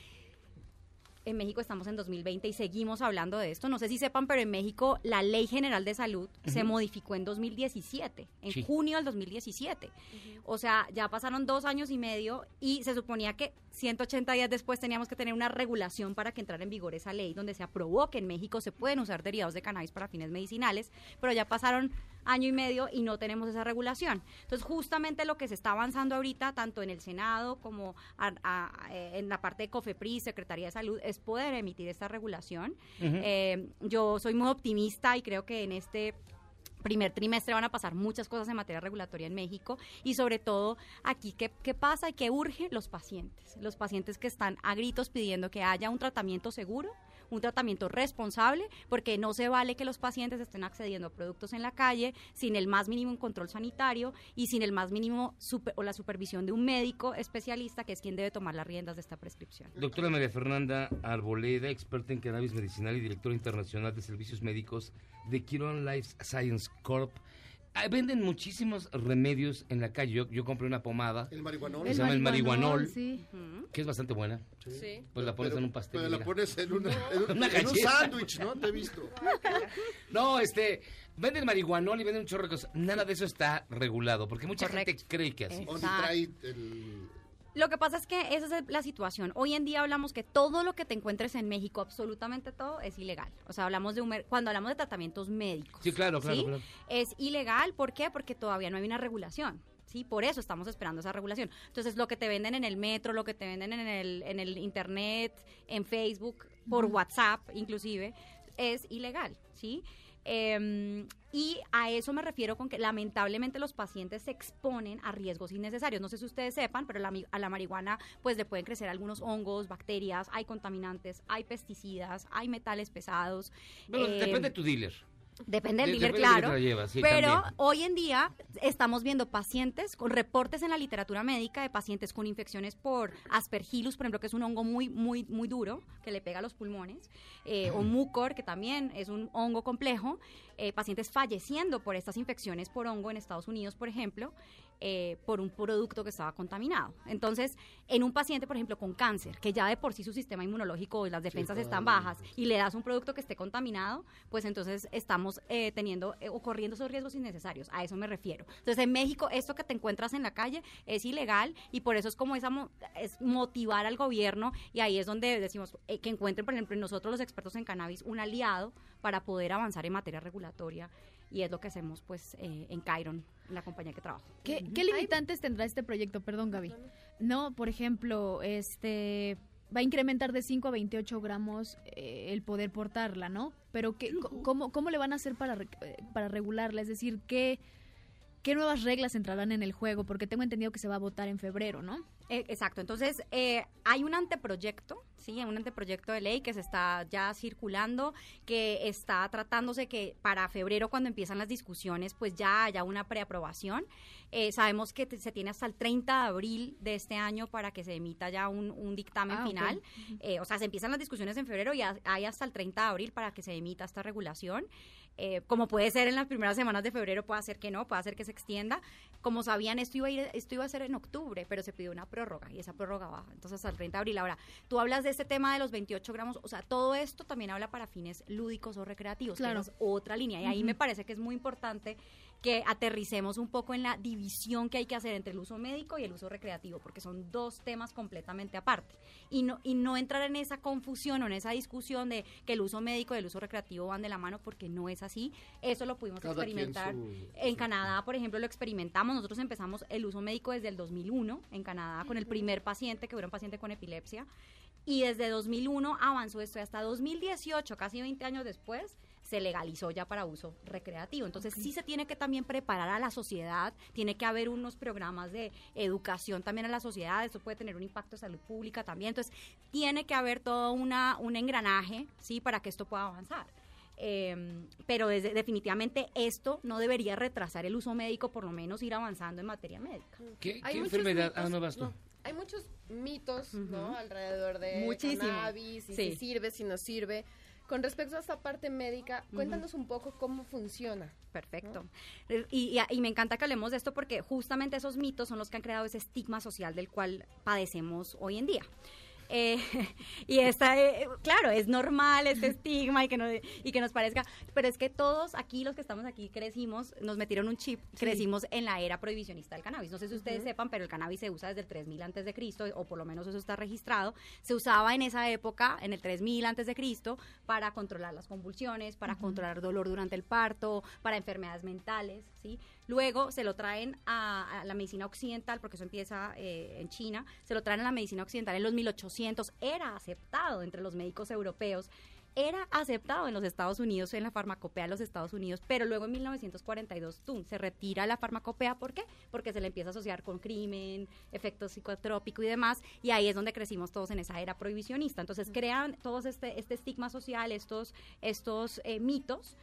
En México estamos en 2020 y seguimos hablando de esto. No sé si sepan, pero en México la Ley General de Salud se modificó en 2017, en Sí. junio del 2017. O sea, ya pasaron dos años y medio y se suponía que 180 días después teníamos que tener una regulación para que entrara en vigor esa ley, donde se aprobó que en México se pueden usar derivados de cannabis para fines medicinales, pero ya pasaron año y medio y no tenemos esa regulación. Entonces, justamente lo que se está avanzando ahorita, tanto en el Senado como a- a- eh, en la parte de COFEPRIS, Secretaría de Salud, es poder emitir esta regulación. Eh, yo soy muy optimista y creo que en este primer trimestre van a pasar muchas cosas en materia regulatoria en México y sobre todo aquí qué, qué pasa y qué urge los pacientes, los pacientes que están a gritos pidiendo que haya un tratamiento seguro, un tratamiento responsable, porque no se vale que los pacientes estén accediendo a productos en la calle sin el más mínimo control sanitario y sin el más mínimo o la supervisión de un médico especialista que es quien debe tomar las riendas de esta prescripción. Doctora María Fernanda Arboleda, experta en cannabis medicinal y directora internacional de servicios médicos de Quiron Life Science Corp. Ah, Venden muchísimos remedios en la calle. Yo, yo compré una pomada. El marihuanol. que se llama el marihuanol. sí. Que es bastante buena. Sí. Pues la pones Pero- en un pastel. pero la pones en, una- en un, Una en un galleta. sándwich, ¿no? Te he visto. No, este, venden marihuanol y venden un chorro de cosas. Nada de eso está regulado, porque mucha gente cree que así. O si trae el... Lo que pasa es que esa es la situación. Hoy en día hablamos que todo lo que te encuentres en México, absolutamente todo, es ilegal. O sea, hablamos de un cuando hablamos de tratamientos médicos. Sí, claro, claro, ¿sí? claro. Es ilegal, ¿por qué? Porque todavía no hay una regulación. Sí, por eso estamos esperando esa regulación. Entonces, lo que te venden en el metro, lo que te venden en el, en el internet, en Facebook, por. WhatsApp, inclusive, es ilegal, ¿sí? Eh, y a eso me refiero con que lamentablemente los pacientes se exponen a riesgos innecesarios. No sé si ustedes sepan, pero la a la marihuana pues le pueden crecer algunos hongos, bacterias, hay contaminantes, hay pesticidas, hay metales pesados. Bueno, eh, depende de tu dealer. Depende del De- dealer, depende de que claro. llevas, sí, pero también. hoy en día estamos viendo pacientes con reportes en la literatura médica de pacientes con infecciones por aspergillus, por ejemplo, que es un hongo muy, muy, muy duro que le pega a los pulmones, eh, o mucor, que también es un hongo complejo, eh, pacientes falleciendo por estas infecciones por hongo en Estados Unidos, por ejemplo, eh, por un producto que estaba contaminado. Entonces, en un paciente, por ejemplo, con cáncer, que ya de por sí su sistema inmunológico y las defensas están bajas, y le das un producto que esté contaminado, pues entonces estamos eh, teniendo eh, o corriendo esos riesgos innecesarios. A eso me refiero. Entonces, en México, esto que te encuentras en la calle es ilegal y por eso es como esa mo- es motivar al gobierno y ahí es donde decimos eh, que encuentren, por ejemplo, nosotros los expertos en cannabis, un aliado para poder avanzar en materia regulatoria y es lo que hacemos pues eh, en Chiron, en la compañía que trabajo. ¿Qué, qué limitantes tendrá este proyecto? Perdón, Gaby. No, por ejemplo, este va a incrementar de 5 a 28 gramos eh, el poder portarla, ¿no? Pero ¿qué, cómo, ¿cómo le van a hacer para, re- eh, para regularla? Es decir, ¿qué, ¿qué nuevas reglas entrarán en el juego? Porque tengo entendido que se va a votar en febrero, ¿no? Eh, exacto, entonces eh, hay un anteproyecto, sí, un anteproyecto de ley que se está ya circulando, que está tratándose que para febrero cuando empiezan las discusiones pues ya haya una preaprobación. Eh, sabemos que se tiene hasta el 30 de abril de este año para que se emita ya un, un dictamen Ah, final. Eh, o sea, se empiezan las discusiones en febrero y ha- hay hasta el 30 de abril para que se emita esta regulación. Eh, como puede ser en las primeras semanas de febrero, puede ser que no, puede ser que se extienda. Como sabían, esto iba a, ir, esto iba a ser en octubre, pero se pidió una prórroga y esa prórroga va entonces hasta el 30 de abril. Ahora, tú hablas de este tema de los 28 gramos, o sea, todo esto también habla para fines lúdicos o recreativos, Claro. es otra línea. Y ahí me parece que es muy importante que aterricemos un poco en la división que hay que hacer entre el uso médico y el uso recreativo, porque son dos temas completamente aparte. Y no, y no entrar en esa confusión o en esa discusión de que el uso médico y el uso recreativo van de la mano, porque no es así. Eso lo pudimos Cada experimentar. su- En Canadá, por ejemplo, lo experimentamos. Nosotros empezamos el uso médico desde el 2001 en Canadá con el primer paciente, que era un paciente con epilepsia. Y desde 2001 avanzó esto y hasta 2018, casi 20 años después, se legalizó ya para uso recreativo. Entonces sí se tiene que también preparar a la sociedad, tiene que haber unos programas de educación también a la sociedad, esto puede tener un impacto en salud pública también. Entonces tiene que haber todo una, un engranaje, ¿sí? Para que esto pueda avanzar. Eh, pero desde- definitivamente esto no debería retrasar el uso médico, por lo menos ir avanzando en materia médica. ¿Qué, Hay qué muchos enfermedad? mitos- Ah, no vas tú. no, hay muchos mitos, ¿no? Alrededor de Muchísimo. cannabis, y Sí. si sirve, si no sirve. Con respecto a esta parte médica, cuéntanos un poco cómo funciona. Perfecto. Eh, Y, y- y me encanta que hablemos de esto porque justamente esos mitos son los que han creado ese estigma social del cual padecemos hoy en día. Eh, y esta, eh, claro, es normal este estigma y que, no, y que nos parezca, pero es que todos aquí, los que estamos aquí, crecimos, nos metieron un chip, crecimos en la era prohibicionista del cannabis. No sé si ustedes sepan, pero el cannabis se usa desde el 3000 antes de Cristo, o por lo menos eso está registrado. Se usaba en esa época, en el 3000 antes de Cristo, para controlar las convulsiones, para controlar dolor durante el parto, para enfermedades mentales, ¿sí? Luego se lo traen a, a la medicina occidental, porque eso empieza eh, en China, se lo traen a la medicina occidental en los 1800, era aceptado entre los médicos europeos, era aceptado en los Estados Unidos, en la farmacopea de los Estados Unidos, pero luego en 1942 ¡tum! se retira la farmacopea, ¿por qué? Porque se le empieza a asociar con crimen, efectos psicotrópicos y demás, y ahí es donde crecimos todos en esa era prohibicionista. Entonces crean todos este, este estigma social, estos, estos eh, mitos,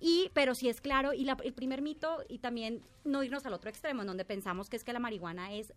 y, pero sí es claro, y la- el primer mito, y también no irnos al otro extremo, en donde pensamos que es que la marihuana es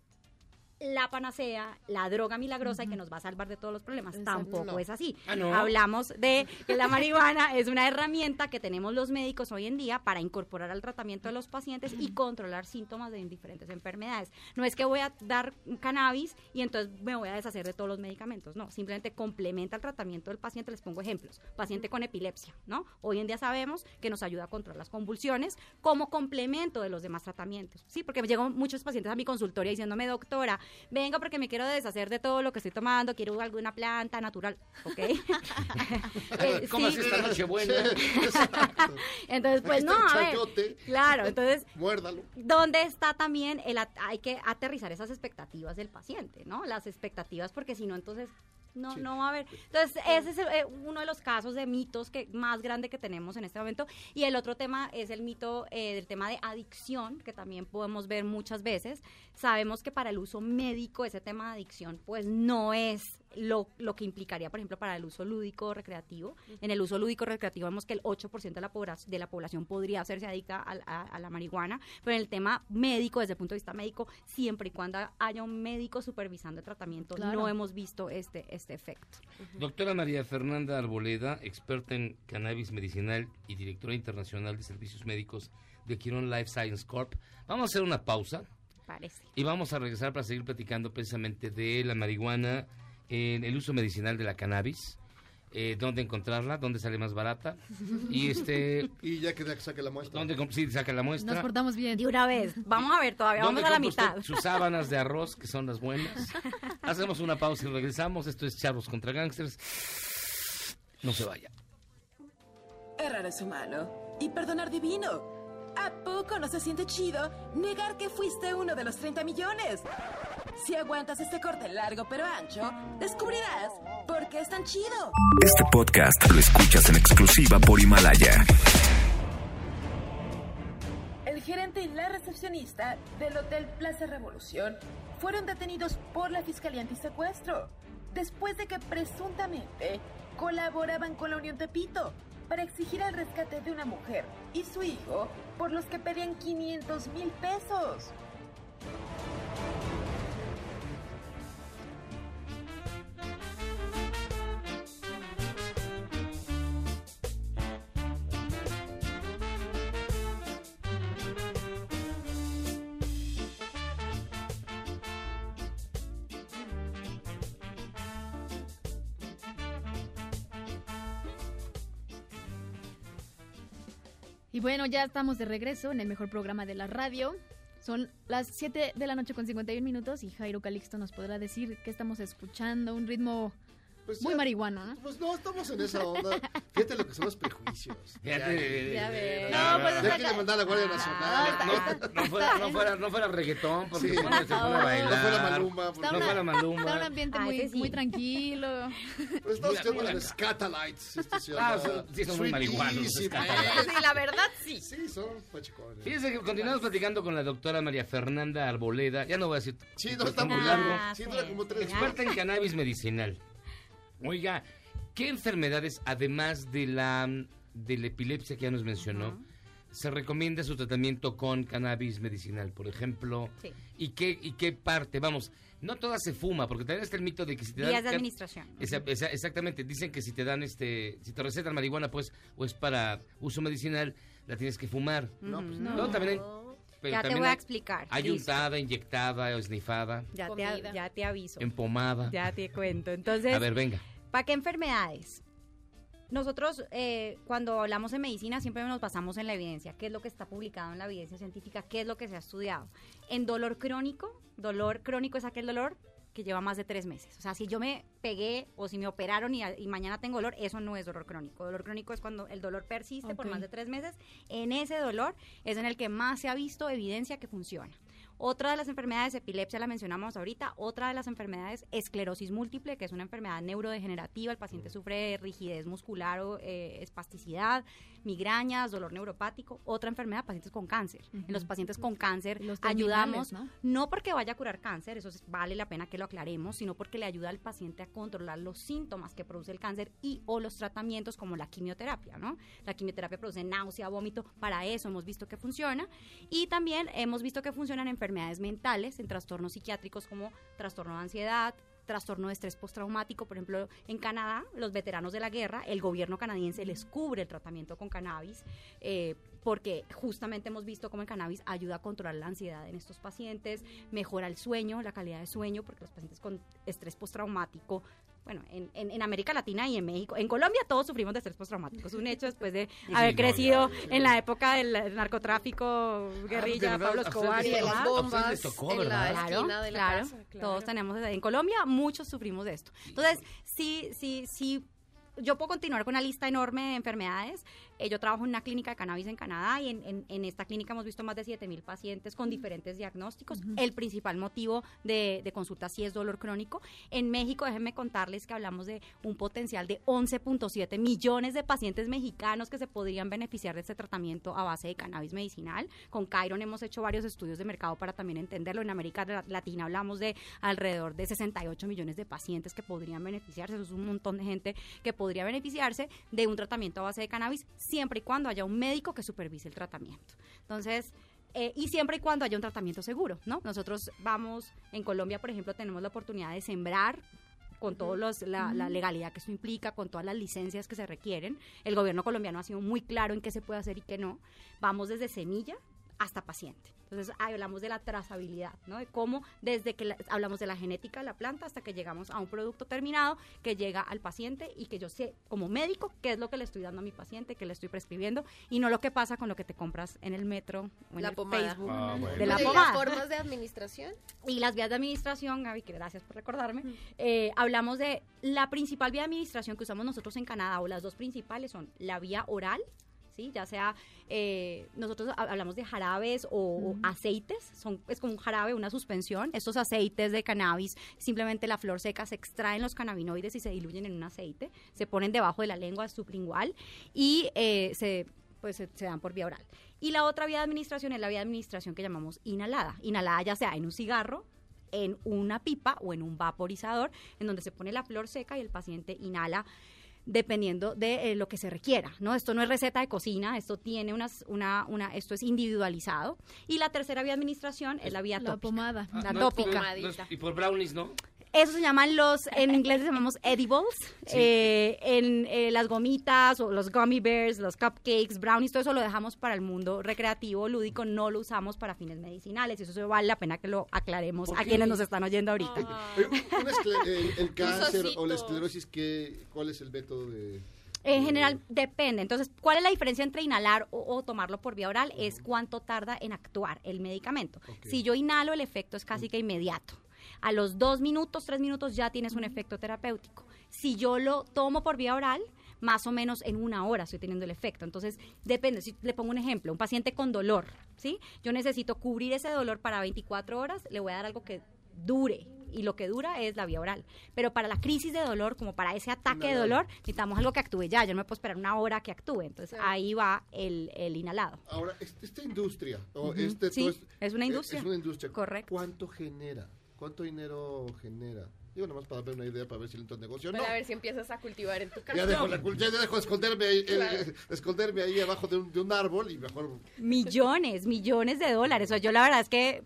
la panacea, la droga milagrosa y que nos va a salvar de todos los problemas. Exacto. Tampoco No. es así. Ah, ¿no? Hablamos de que la marihuana es una herramienta que tenemos los médicos hoy en día para incorporar al tratamiento de los pacientes y controlar síntomas de diferentes enfermedades. No es que voy a dar cannabis y entonces me voy a deshacer de todos los medicamentos, no, simplemente complementa el tratamiento del paciente. Les pongo ejemplos. Paciente con epilepsia, ¿no? Hoy en día sabemos que nos ayuda a controlar las convulsiones como complemento de los demás tratamientos. Sí, porque me llegan muchos pacientes a mi consultoria diciéndome, doctora, venga porque me quiero deshacer de todo lo que estoy tomando, quiero alguna planta natural, ¿ok? Eh, ¿Cómo sí. esta noche buena? Entonces, pues Aquí no, a ver, claro, entonces Muérdalo. ¿Dónde está también el at- hay que aterrizar esas expectativas del paciente, ¿no? Las expectativas porque si no entonces No, Sí. no va a haber. Entonces, ese es eh, uno de los casos de mitos que más grande que tenemos en este momento. Y el otro tema es el mito eh, del tema de adicción, que también podemos ver muchas veces. Sabemos que para el uso médico ese tema de adicción, pues no es lo, lo que implicaría, por ejemplo, para el uso lúdico recreativo. En el uso lúdico recreativo vemos que el 8% de la, de la población podría hacerse adicta al- a, a la marihuana, pero en el tema médico, desde el punto de vista médico, siempre y cuando haya un médico supervisando el tratamiento, Claro. no hemos visto este, este efecto. Doctora María Fernanda Arboleda, experta en cannabis medicinal y directora internacional de servicios médicos de Quirón Life Science Corp. Vamos a hacer una pausa Parece. y vamos a regresar para seguir platicando precisamente de la marihuana, en el uso medicinal de la cannabis, eh, dónde encontrarla, dónde sale más barata y este Y ya que saque la muestra. dónde sí, saca la muestra. Nos portamos bien. De una vez. Vamos a ver, todavía ¿Dónde vamos a la mitad. Sus sábanas de arroz, que son las buenas. Hacemos una pausa y regresamos. Esto es Charlos contra Gangsters. No se vaya. Errar es humano y perdonar divino. ¿A poco no se siente chido negar que fuiste uno de los 30 millones? Si aguantas este corte largo pero ancho, descubrirás por qué es tan chido. Este podcast lo escuchas en exclusiva por Himalaya. El gerente y la recepcionista del Hotel Plaza Revolución fueron detenidos por la Fiscalía Antisecuestro después de que presuntamente colaboraban con la Unión Tepito para exigir el rescate de una mujer y su hijo por los que pedían 500 mil pesos. Y bueno, ya estamos de regreso en el mejor programa de la radio. Son las 7 de la noche con 51 minutos y Jairo Calixto nos podrá decir que estamos escuchando un ritmo Pues muy ya- marihuano, ¿no? Pues no, estamos en esa onda. Fíjate lo que son los prejuicios. Fíjate, Ya ves. No, pues, Ya quiere mandar a la Guardia Nacional. No, no fuera, no, fuera, no fuera reggaetón, porque Sí. se pone, se pone a No fuera Maluma, Está No una- fuera Maluma. Está un ambiente Ay, muy, ese sí. muy tranquilo. Pues estamos escuchando los Scatalites. Ah, son- sí, son muy marihuanos. Sí, la verdad sí. Sí, son pachecones. Fíjense que continuamos platicando con la doctora María Fernanda Arboleda. Ya no voy a decir. Sí, no, está muy largo. Ah, Sí, sí. dura como tres Experta en cannabis medicinal. Oiga, ¿qué enfermedades, además de la, de la epilepsia que ya nos mencionó, se recomienda su tratamiento con cannabis medicinal? Por ejemplo, Sí. ¿y, qué, ¿y qué parte? Vamos, no toda se fuma, porque también está el mito de que si te dan... Vías de administración. Esa- esa- exactamente, dicen que si te dan este, si te recetan marihuana, pues, o es para uso medicinal, la tienes que fumar. No, pues Ujú. No, también hay- pero Ya te voy a explicar. Hay Listo. untada, inyectada, o esnifada, Ya te, ya te aviso. empomada. Ya te cuento. Entonces, A ver, venga. ¿Para qué enfermedades? Nosotros, eh, cuando hablamos de medicina, siempre nos basamos en la evidencia. ¿Qué es lo que está publicado en la evidencia científica? ¿Qué es lo que se ha estudiado? En dolor crónico, dolor crónico es aquel dolor que lleva más de tres meses. O sea, si yo me pegué o si me operaron y, y mañana tengo dolor, eso no es dolor crónico. Dolor crónico es cuando el dolor persiste por más de tres meses. En ese dolor es en el que más se ha visto evidencia que funciona. Otra de las enfermedades, epilepsia la mencionamos ahorita, otra de las enfermedades, esclerosis múltiple, que es una enfermedad neurodegenerativa, el paciente sufre de rigidez muscular o eh, espasticidad, migrañas, dolor neuropático, otra enfermedad, pacientes con cáncer. En los pacientes con cáncer Los ayudamos, terminales, ¿no? porque vaya a curar cáncer, eso es- vale la pena que lo aclaremos, sino porque le ayuda al paciente a controlar los síntomas que produce el cáncer y o los tratamientos como la quimioterapia, ¿no? La quimioterapia produce náusea, vómito, para eso hemos visto que funciona. Y también hemos visto que funcionan en enfermedades mentales, en trastornos psiquiátricos como trastorno de ansiedad, trastorno de estrés postraumático, por ejemplo, en Canadá, los veteranos de la guerra, el gobierno canadiense les cubre el tratamiento con cannabis, eh, porque justamente hemos visto cómo el cannabis ayuda a controlar la ansiedad en estos pacientes, mejora el sueño, la calidad de sueño, porque los pacientes con estrés postraumático bueno, en, en- en América Latina y en México. En Colombia todos sufrimos de estrés postraumático. Es un hecho después de Sí, haber no, crecido ya, en la época del narcotráfico, guerrilla, de verdad, Pablo Escobar y demás. a ustedes les tocó, en la ¿verdad? Claro, esquina de la claro, casa, claro. Todos tenemos, en Colombia muchos sufrimos de esto. Entonces, sí, sí, sí yo puedo continuar con una lista enorme de enfermedades. Eh, yo trabajo en una clínica de cannabis en Canadá y en, en- en esta clínica hemos visto más de 7 mil pacientes con diferentes diagnósticos. El principal motivo de, de consulta sí es dolor crónico. En México, déjenme contarles que hablamos de un potencial de 11.7 millones de pacientes mexicanos que se podrían beneficiar de este tratamiento a base de cannabis medicinal. Con Chiron hemos hecho varios estudios de mercado para también entenderlo. En América La- Latina hablamos de alrededor de 68 millones de pacientes que podrían beneficiarse. Eso es un montón de gente que podría beneficiarse de un tratamiento a base de cannabis siempre y cuando haya un médico que supervise el tratamiento. Entonces, eh, y siempre y cuando haya un tratamiento seguro, ¿no? Nosotros vamos, en Colombia, por ejemplo, tenemos la oportunidad de sembrar con toda la, la legalidad que eso implica, con todas las licencias que se requieren. El gobierno colombiano ha sido muy claro en qué se puede hacer y qué no. Vamos desde semilla hasta paciente. Entonces ahí hablamos de la trazabilidad, ¿no? De cómo desde que la- hablamos de la genética de la planta hasta que llegamos a un producto terminado que llega al paciente y que yo sé como médico qué es lo que le estoy dando a mi paciente, qué le estoy prescribiendo y no lo que pasa con lo que te compras en el metro o en La el pomada. Facebook Ah, bueno. de la ¿Y las pomada. formas de administración? Y las vías de administración, Gaby, que gracias por recordarme, eh, hablamos de la principal vía de administración que usamos nosotros en Canadá, o las dos principales son la vía oral, ¿sí? ya sea, eh, nosotros ha- hablamos de jarabes o, o aceites, son, es como un jarabe, una suspensión, estos aceites de cannabis, simplemente la flor seca, se extraen los cannabinoides y se diluyen en un aceite, se ponen debajo de la lengua sublingual y eh, se pues se, se dan por vía oral. Y la otra vía de administración es la vía de administración que llamamos inhalada. Inhalada ya sea en un cigarro, en una pipa o en un vaporizador, en donde se pone la flor seca y el paciente inhala dependiendo de eh, lo que se requiera, ¿no? Esto no es receta de cocina, esto tiene unas, una, una, esto es individualizado. Y la tercera vía de administración es la vía La tópica. pomada. La Ah, No, tópica. no, no, y por brownies, ¿no? Eso se llaman los, en inglés les llamamos edibles, eh, en eh, las gomitas o los gummy bears, los cupcakes, brownies, todo eso lo dejamos para el mundo recreativo, lúdico, no lo usamos para fines medicinales, y eso se vale la pena que lo aclaremos ¿Por a quienes nos están oyendo ahorita. Escle- el, el cáncer o la esclerosis, ¿qué, ¿cuál es el método de...? En general depende. Entonces, ¿cuál es la diferencia entre inhalar o, o tomarlo por vía oral? Es cuánto tarda en actuar el medicamento. Si yo inhalo, el efecto es casi que inmediato. A los dos minutos, tres minutos ya tienes un efecto terapéutico. Si yo lo tomo por vía oral, más o menos en una hora estoy teniendo el efecto. Entonces, depende. Si le pongo un ejemplo, un paciente con dolor, ¿sí? Yo necesito cubrir ese dolor para 24 horas, le voy a dar algo que dure y lo que dura es la vía oral. Pero para la crisis de dolor, como para ese ataque de dolor, necesitamos algo que actúe ya. Yo no me puedo esperar una hora que actúe. Entonces ahí va el, el inhalado. Ahora, es- esta industria, o este, Sí, todo es, es una industria. Es una industria. Correcto. ¿Cuánto genera? ¿Cuánto dinero genera? Digo, nomás para ver una idea, para ver si le entro en negocio. Para No, ver si empiezas a cultivar en tu casa. ya dejo, la, ya dejo de esconderme ahí, eh, Claro. eh, esconderme ahí abajo de un, de un árbol y mejor... Millones, millones de dólares. O sea, yo la verdad es que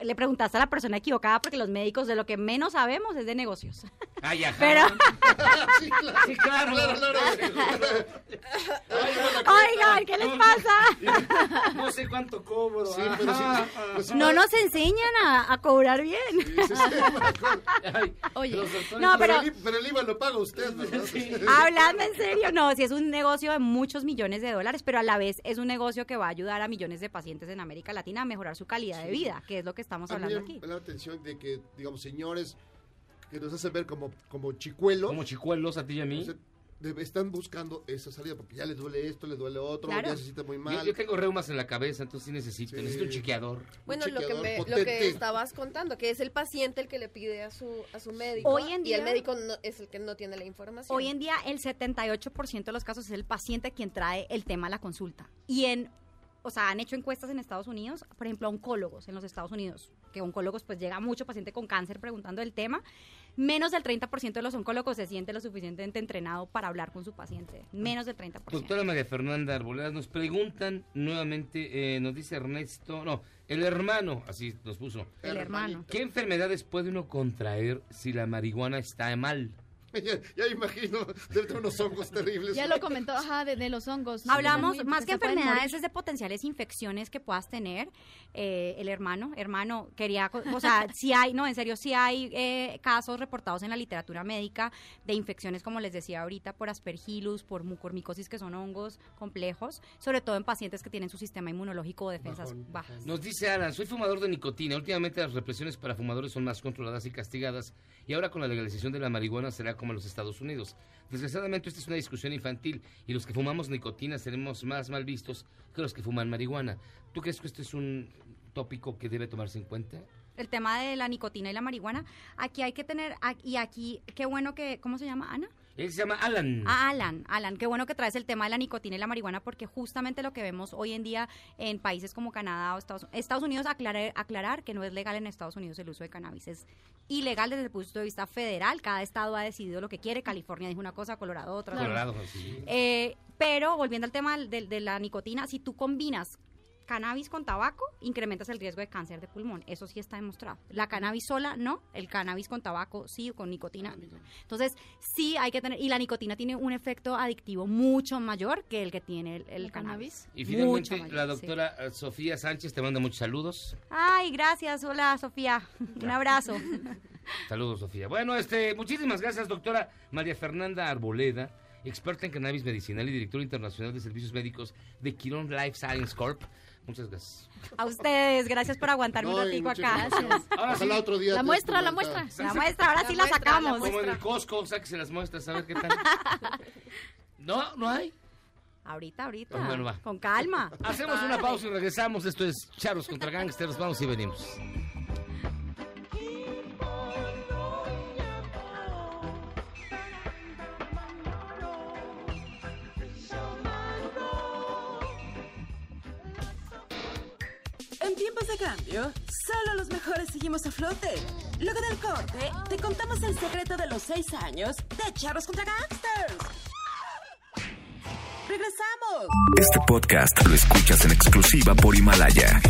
le preguntaste a la persona equivocada porque los médicos de lo que menos sabemos es de negocios. Ay, ajá. Pero, sí, claro. Sí, claro. Claro, oigan, ¿qué les pasa? No sé cuánto cobro. Sí, pero sí, ajá. pues No nos enseñan a, a cobrar bien. Oye, No, pero- el, pero el IVA lo paga usted, ¿verdad? Hablando en serio, no, sí es un negocio de muchos millones de dólares, pero a la vez es un negocio que va a ayudar a millones de pacientes en América Latina a mejorar su calidad de vida, que es lo que estamos A mí hablando me aquí. la atención de que, digamos, señores que nos hacen ver como, como chicuelos. Como chicuelos a ti y a mí. Están buscando esa salida porque ya les duele esto, les duele otro, Claro. ya se siente muy mal. Yo, yo tengo reumas en la cabeza, entonces sí necesito, necesito un chequeador. Bueno, lo que, me, lo que estabas contando, que es el paciente el que le pide a su, a su médico Hoy en y el día- médico no, es el que no tiene la información. Hoy en día el 78% de los casos es el paciente quien trae el tema a la consulta. Y en, o sea, han hecho encuestas en Estados Unidos, por ejemplo, a oncólogos en los Estados Unidos, que oncólogos pues llega mucho paciente con cáncer preguntando el tema. Menos del 30% de los oncólogos se siente lo suficientemente entrenado para hablar con su paciente. Menos del 30%. Doctora María Fernanda Arboledas, nos preguntan nuevamente, eh, nos dice Ernesto, no, el hermano, así nos puso. El hermano. ¿Qué enfermedades puede uno contraer si la marihuana está mal? Ya, ya imagino, debe tener unos hongos terribles. Ya lo comentó, ajá, de, de los hongos. Hablamos Muy- más que enfermedades es de potenciales infecciones que puedas tener. Eh, el hermano, hermano, quería, o sea, si hay, no, en serio, si hay eh, casos reportados en la literatura médica de infecciones, como les decía ahorita, por aspergillus, por mucormicosis, que son hongos complejos, sobre todo en pacientes que tienen su sistema inmunológico o defensas bajas. Nos dice Alan, soy fumador de nicotina. Últimamente las represiones para fumadores son más controladas y castigadas. Y ahora con la legalización de la marihuana será como en los Estados Unidos. Desgraciadamente esta es una discusión infantil y los que fumamos nicotina seremos más mal vistos que los que fuman marihuana. ¿Tú crees que este es un tópico que debe tomarse en cuenta? El tema de la nicotina y la marihuana, aquí hay que tener, y aquí, qué bueno que, ¿cómo se llama, Ana? Él se llama Alan. Ah, Alan, Alan, qué bueno que traes el tema de la nicotina y la marihuana porque justamente lo que vemos hoy en día en países como Canadá o Estados, Estados Unidos, aclarar, aclarar que no es legal en Estados Unidos el uso de cannabis, es ilegal desde el punto de vista federal, cada estado ha decidido lo que quiere, California dijo una cosa, Colorado otra. Colorado, sí. Eh, pero volviendo al tema de, de la nicotina, si tú combinas cannabis con tabaco, incrementas el riesgo de cáncer de pulmón. Eso sí está demostrado. La cannabis sola, no. El cannabis con tabaco, sí, o con nicotina. Entonces, sí hay que tener... Y la nicotina tiene un efecto adictivo mucho mayor que el que tiene el, el cannabis. Y Mucho finalmente, mayor, la doctora eh, Sofía Sánchez te manda muchos saludos. Ay, gracias. Hola, Sofía. Un abrazo. Saludos, Sofía. Bueno, este, muchísimas gracias, doctora María Fernanda Arboleda, experta en cannabis medicinal y directora internacional de servicios médicos de Quirón Life Science Corp. Muchas gracias. A ustedes, gracias por aguantarme No, un ratico acá. gracias. Ahora sí. Ojalá otro día La muestra, la muestra. La muestra, ahora sí la sacamos. Como en el Costco, sáquese las muestras, a ver qué tal. No, no hay. Ahorita, ahorita. Pues bueno, va. Con calma. Hacemos una pausa y regresamos. Esto es Charlos contra Gangsters. Vamos y venimos. Tiempos de cambio, solo los mejores seguimos a flote. Luego del corte, te contamos el secreto de los seis años de Charros contra Gangsters. ¡Regresamos! Este podcast lo escuchas en exclusiva por Himalaya.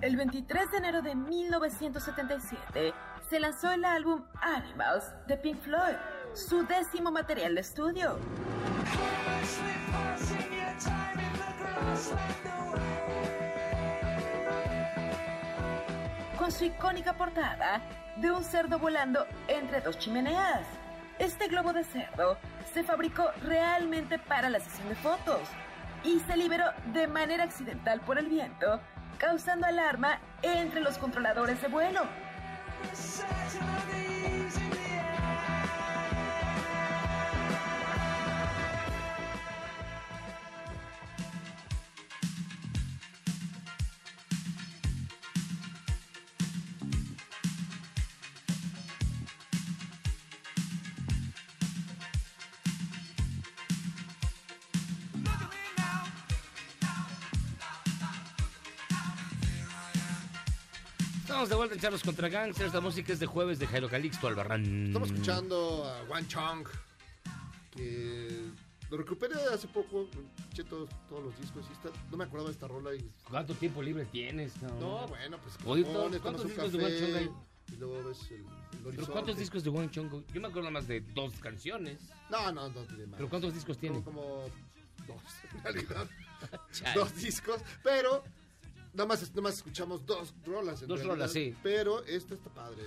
El 23 de enero de 1977 se lanzó el álbum Animals de Pink Floyd, su décimo material de estudio. Con su icónica portada de un cerdo volando entre dos chimeneas. Este globo de cerdo se fabricó realmente para la sesión de fotos y se liberó de manera accidental por el viento, causando alarma entre los controladores de vuelo. Saturdays Estamos de vuelta en Charlos contra Gangsters. La música es de jueves de Jairo Calixto Albarrán. Estamos escuchando a Wan Chong, que lo recuperé hace poco. Escuché todos, todos los discos y está, no me acordaba de esta rola. Y, ¿Cuánto tiempo libre tienes? cabrón? no, bueno, pues Oye, ¿cuántos un discos de café, Wan Chong hay? Y luego ves el, el ¿Pero cuántos discos de Wang Chong? Yo me acuerdo más de dos canciones. No, no, no tiene más. ¿Pero cuántos discos tiene? Como, como dos, en realidad. Dos discos, pero nada más, nada más escuchamos dos rolas. en Dos realidad. rolas, sí. Pero esta está padre.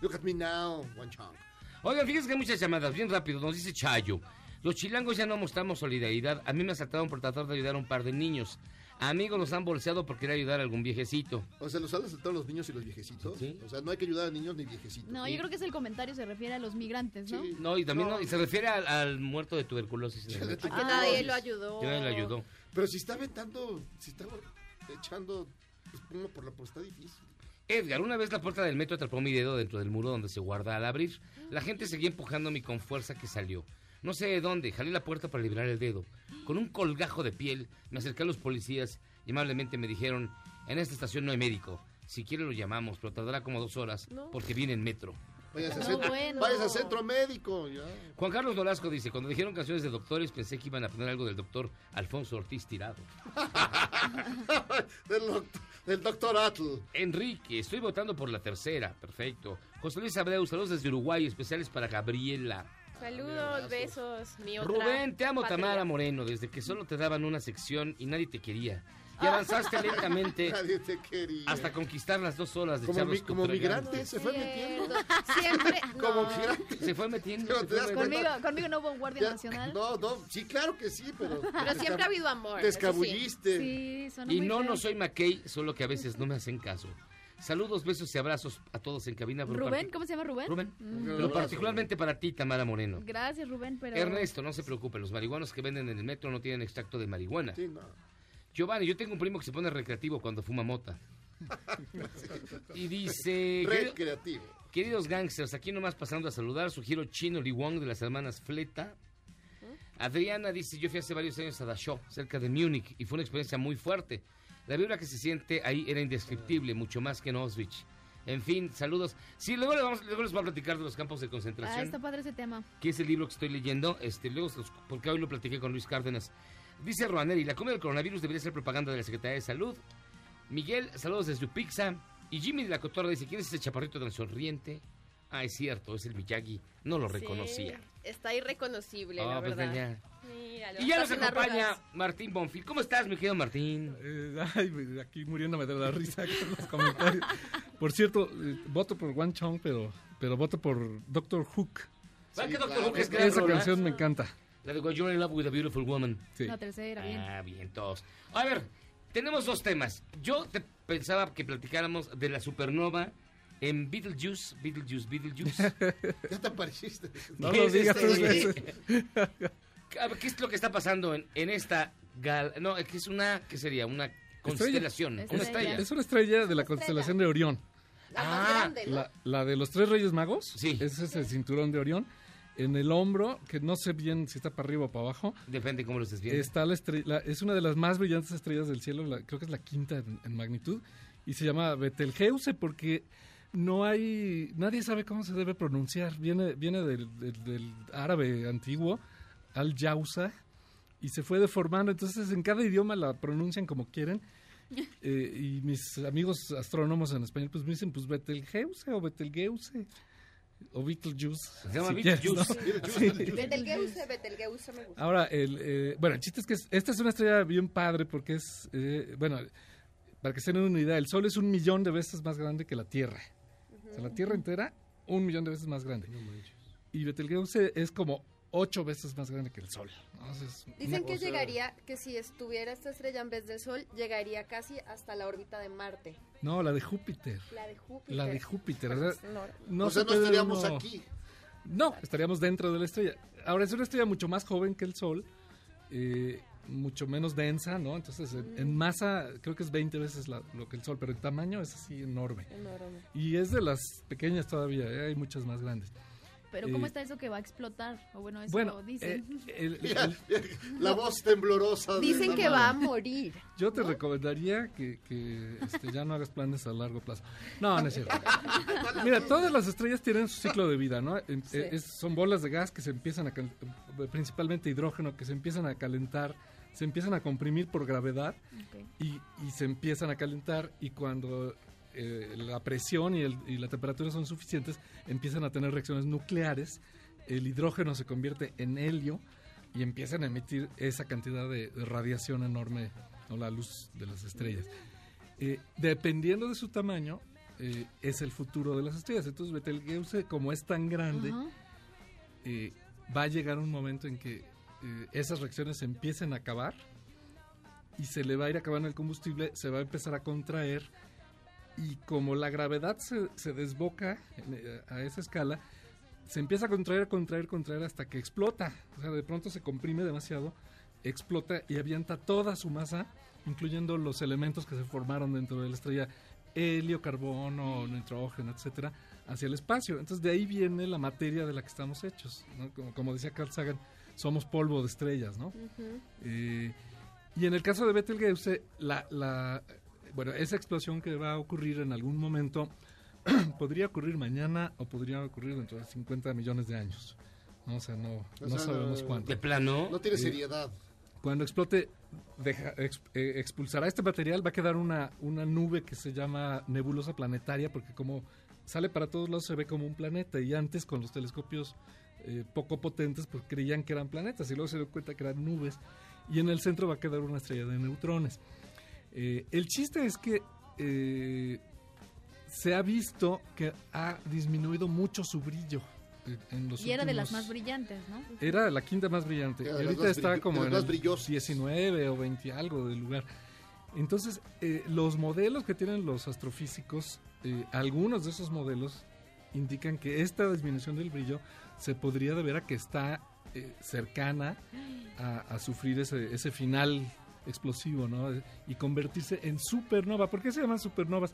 Look at me now, Wan Chong. Oigan, fíjense que hay muchas llamadas, bien rápido, nos dice Chayo. Los chilangos ya no mostramos solidaridad. A mí me asaltaron por tratar de ayudar a un par de niños. Amigos nos han bolseado por querer ayudar a algún viejecito. O sea, los han asaltado los niños y los viejecitos. Sí. O sea, no hay que ayudar a niños ni viejecitos. No, yo creo que es el comentario se refiere a los migrantes, ¿no? No, y también no, y se refiere al, al muerto de tuberculosis. en el metro. Que nadie lo ayudó. Que nadie lo ayudó. Pero si está aventando, si está echando espuma por la pues está difícil. Edgar, una vez la puerta del metro atrapó mi dedo dentro del muro donde se guarda al abrir. La gente seguía empujándome con fuerza que salió. No sé de dónde, jalé la puerta para liberar el dedo. Con un colgajo de piel, me acerqué a los policías y amablemente me dijeron, en esta estación no hay médico. Si quiere lo llamamos, pero tardará como dos horas, porque viene en metro. Vayas a, No, centro, bueno. vayas a centro médico. Ya. Juan Carlos Nolasco dice, cuando dijeron canciones de doctores pensé que iban a poner algo del doctor Alfonso Ortiz Tirado. del, doc- del doctor Atl. Enrique, estoy votando por la tercera, perfecto. José Luis Abreu, saludos desde Uruguay, especiales para Gabriela. Saludos, besos. Mi otra Rubén, te amo patria. Tamara Moreno, desde que solo te daban una sección y nadie te quería. Y avanzaste lentamente Nadie te quería. hasta conquistar las dos olas de Como Charlos mi- como migrante, se fue metiendo. Siempre. Como no. migrante. Se fue metiendo. Pero se fue. Conmigo, conmigo no hubo un guardia Ya, nacional. No, no, sí, claro que sí, pero. Pero siempre ha habido amor. Te sí. escabulliste. Sí, sonó Y no, no soy McKay, solo que a veces no me hacen caso. Saludos, besos y abrazos a todos en cabina. Rubén, ¿cómo se llama Rubén? Rubén. Mm. Pero particularmente para ti, Tamara Moreno. Gracias, Rubén, pero... Ernesto, no se preocupe, los marihuanos que venden en el metro no tienen extracto de marihuana. Sí, no. Giovanni, yo tengo un primo que se pone recreativo cuando fuma mota. Y dice... querido- Recreativo. Queridos gangsters, aquí nomás pasando a saludar, sugiero Chino Li Wong de las hermanas Fleta. Adriana dice, yo fui hace varios años a Dachau, cerca de Múnich, y fue una experiencia muy fuerte. La vibra que se siente ahí era indescriptible, mucho más que en Auschwitz. En fin, saludos. Sí, luego les, vamos- luego les voy a platicar de los campos de Ah, concentración, está padre ese tema. que es el libro que estoy leyendo, este, luego, porque hoy lo platiqué con Luis Cárdenas. Dice Roaneri, la cumbre del coronavirus debería ser propaganda de la Secretaría de Salud. Miguel, saludos desde Upixa. Y Jimmy de la Cotorra dice, ¿quién es ese chaparrito tan sonriente? Ah, es cierto, es el Miyagi. No lo reconocía. Sí, está irreconocible, Ah, la pues verdad. Míralo, Y ya nos acompaña arrugas. Martín Bonfil. ¿Cómo estás, mi querido Martín? Eh, ay, aquí muriéndome de la risa con los comentarios. Por cierto, eh, voto por One Chong, pero, pero voto por Doctor Hook. ¿Sabes que Doctor claro. Hook es Esa rola? canción me encanta. La de You're in Love with a Beautiful Woman. Sí. La tercera, bien. Ah, bien, todos. A ver, tenemos dos temas. Yo te pensaba que platicáramos de la supernova en Beetlejuice, Beetlejuice, Beetlejuice. Ya te apareciste. No ¿Qué lo es digas ¿Qué es lo que está pasando en, en esta gal... No, es que es una... ¿Qué sería? Una constelación. Estrella. Una estrella. Es una estrella de la constelación de Orión. La más Ah, grande, ¿no? La, la de los tres reyes magos. Sí. Ese es el cinturón de Orión. En el hombro, que no sé bien si está para arriba o para abajo, Depende cómo lo estés viendo. está la estrella, es una de las más brillantes estrellas del cielo, la- creo que es la quinta en, en magnitud, y se llama Betelgeuse porque no hay, nadie sabe cómo se debe pronunciar, viene, viene del, del- del árabe antiguo, al yausa, y se fue deformando, entonces en cada idioma la pronuncian como quieren, eh, y mis amigos astrónomos en español pues me dicen pues Betelgeuse o Betelgeuse. O Beetlejuice. Se llama. Betelgeuse, Betelgeuse me gusta. Ahora, el, eh, bueno, el chiste es que es- esta es una estrella bien padre porque es, eh, bueno, para que se den una idea, el Sol es un millón de veces más grande que la Tierra. O sea, la Tierra entera, un millón de veces más grande. Y Betelgeuse es como ocho veces más grande que el Sol. Dicen que llegaría, que si estuviera esta estrella en vez del Sol, llegaría casi hasta la órbita de Marte. No, la de Júpiter. La de Júpiter. La de Júpiter. Pues o sea, no o sea, se no puede estaríamos uno- aquí. No, estaríamos dentro de la estrella. Ahora, es una estrella mucho más joven que el Sol, eh, mucho menos densa, ¿no? Entonces, en, en masa, creo que es 20 veces la- lo que el Sol, pero en tamaño es así enorme. Enorme. Y es de las pequeñas todavía, ¿eh? hay muchas más grandes. Pero ¿cómo Eh, está eso que va a explotar? O bueno, eso Bueno, dicen. eh, el- Mira, el- la voz temblorosa. de Dicen que va a morir. yo te recomendaría que, que, este, ya no hagas planes a largo plazo. No, no es cierto. Mira, todas las estrellas tienen su ciclo de vida, ¿no? Sí. eh, es- son bolas de gas que se empiezan a, principalmente hidrógeno, que se empiezan a calentar, se empiezan a comprimir por gravedad y se empiezan a calentar y cuando eh, la presión y, el- y la temperatura son suficientes, empiezan a tener reacciones nucleares, el hidrógeno se convierte en helio y empiezan a emitir esa cantidad de, de radiación enorme, o la luz de las estrellas. Eh, dependiendo de su tamaño, eh, es el futuro de las estrellas. Entonces Betelgeuse, como es tan grande, eh, va a llegar un momento en que esas reacciones se empiecen a acabar y se le va a ir acabando el combustible, se va a empezar a contraer y como la gravedad se, se desboca en, eh, a esa escala, se empieza a contraer, contraer, contraer hasta que explota. O sea, de pronto se comprime demasiado, explota y avienta toda su masa, incluyendo los elementos que se formaron dentro de la estrella, helio, carbono, nitrógeno, etcétera, hacia el espacio. Entonces de ahí viene la materia de la que estamos hechos. ¿no? Como, como decía Carl Sagan, somos polvo de estrellas, ¿no? Eh, y en el caso de Betelgeuse, la, la, bueno, esa explosión que va a ocurrir en algún momento podría ocurrir mañana o podría ocurrir dentro de 50 millones de años. ¿no? O sea, no, O no sea, sabemos cuánto. De plano. No tiene Eh, seriedad. Cuando explote, deja- eh, expulsará este material, va a quedar una, una nube que se llama nebulosa planetaria, porque como sale para todos lados se ve como un planeta, y antes con los telescopios eh, poco potentes, pues creían que eran planetas, y luego se dio cuenta que eran nubes, y en el centro va a quedar una estrella de neutrones. Eh, el chiste es que eh, se ha visto que ha disminuido mucho su brillo. En los Y era de las más brillantes, ¿no? Era la quinta más brillante. Y ahorita está brillo- como en las el más brillosas. 19 o 20 algo del lugar. Entonces, eh, los modelos que tienen los astrofísicos, eh, algunos de esos modelos indican que esta disminución del brillo se podría deber a que está eh, cercana a, a sufrir ese, ese final explosivo, ¿no? Y convertirse en supernova. ¿Por qué se llaman supernovas?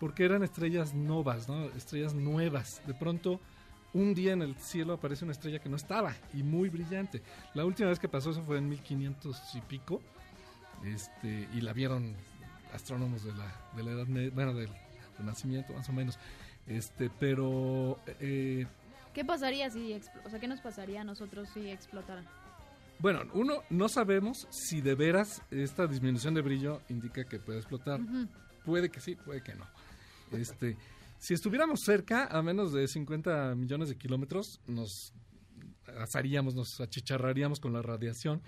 Porque eran estrellas novas, ¿no? Estrellas nuevas. De pronto, un día en el cielo aparece una estrella que no estaba y muy brillante. La última vez que pasó eso fue en 1500 y pico. Este, y la vieron astrónomos de la, de la edad bueno, del Renacimiento más o menos. Este, pero eh, ¿Qué pasaría si, o sea, qué nos pasaría a nosotros si explotara? Bueno, uno no sabemos si de veras esta disminución de brillo indica que puede explotar. Puede que sí, puede que no. Este, si estuviéramos cerca, a menos de 50 millones de kilómetros, nos asaríamos, nos achicharraríamos con la radiación.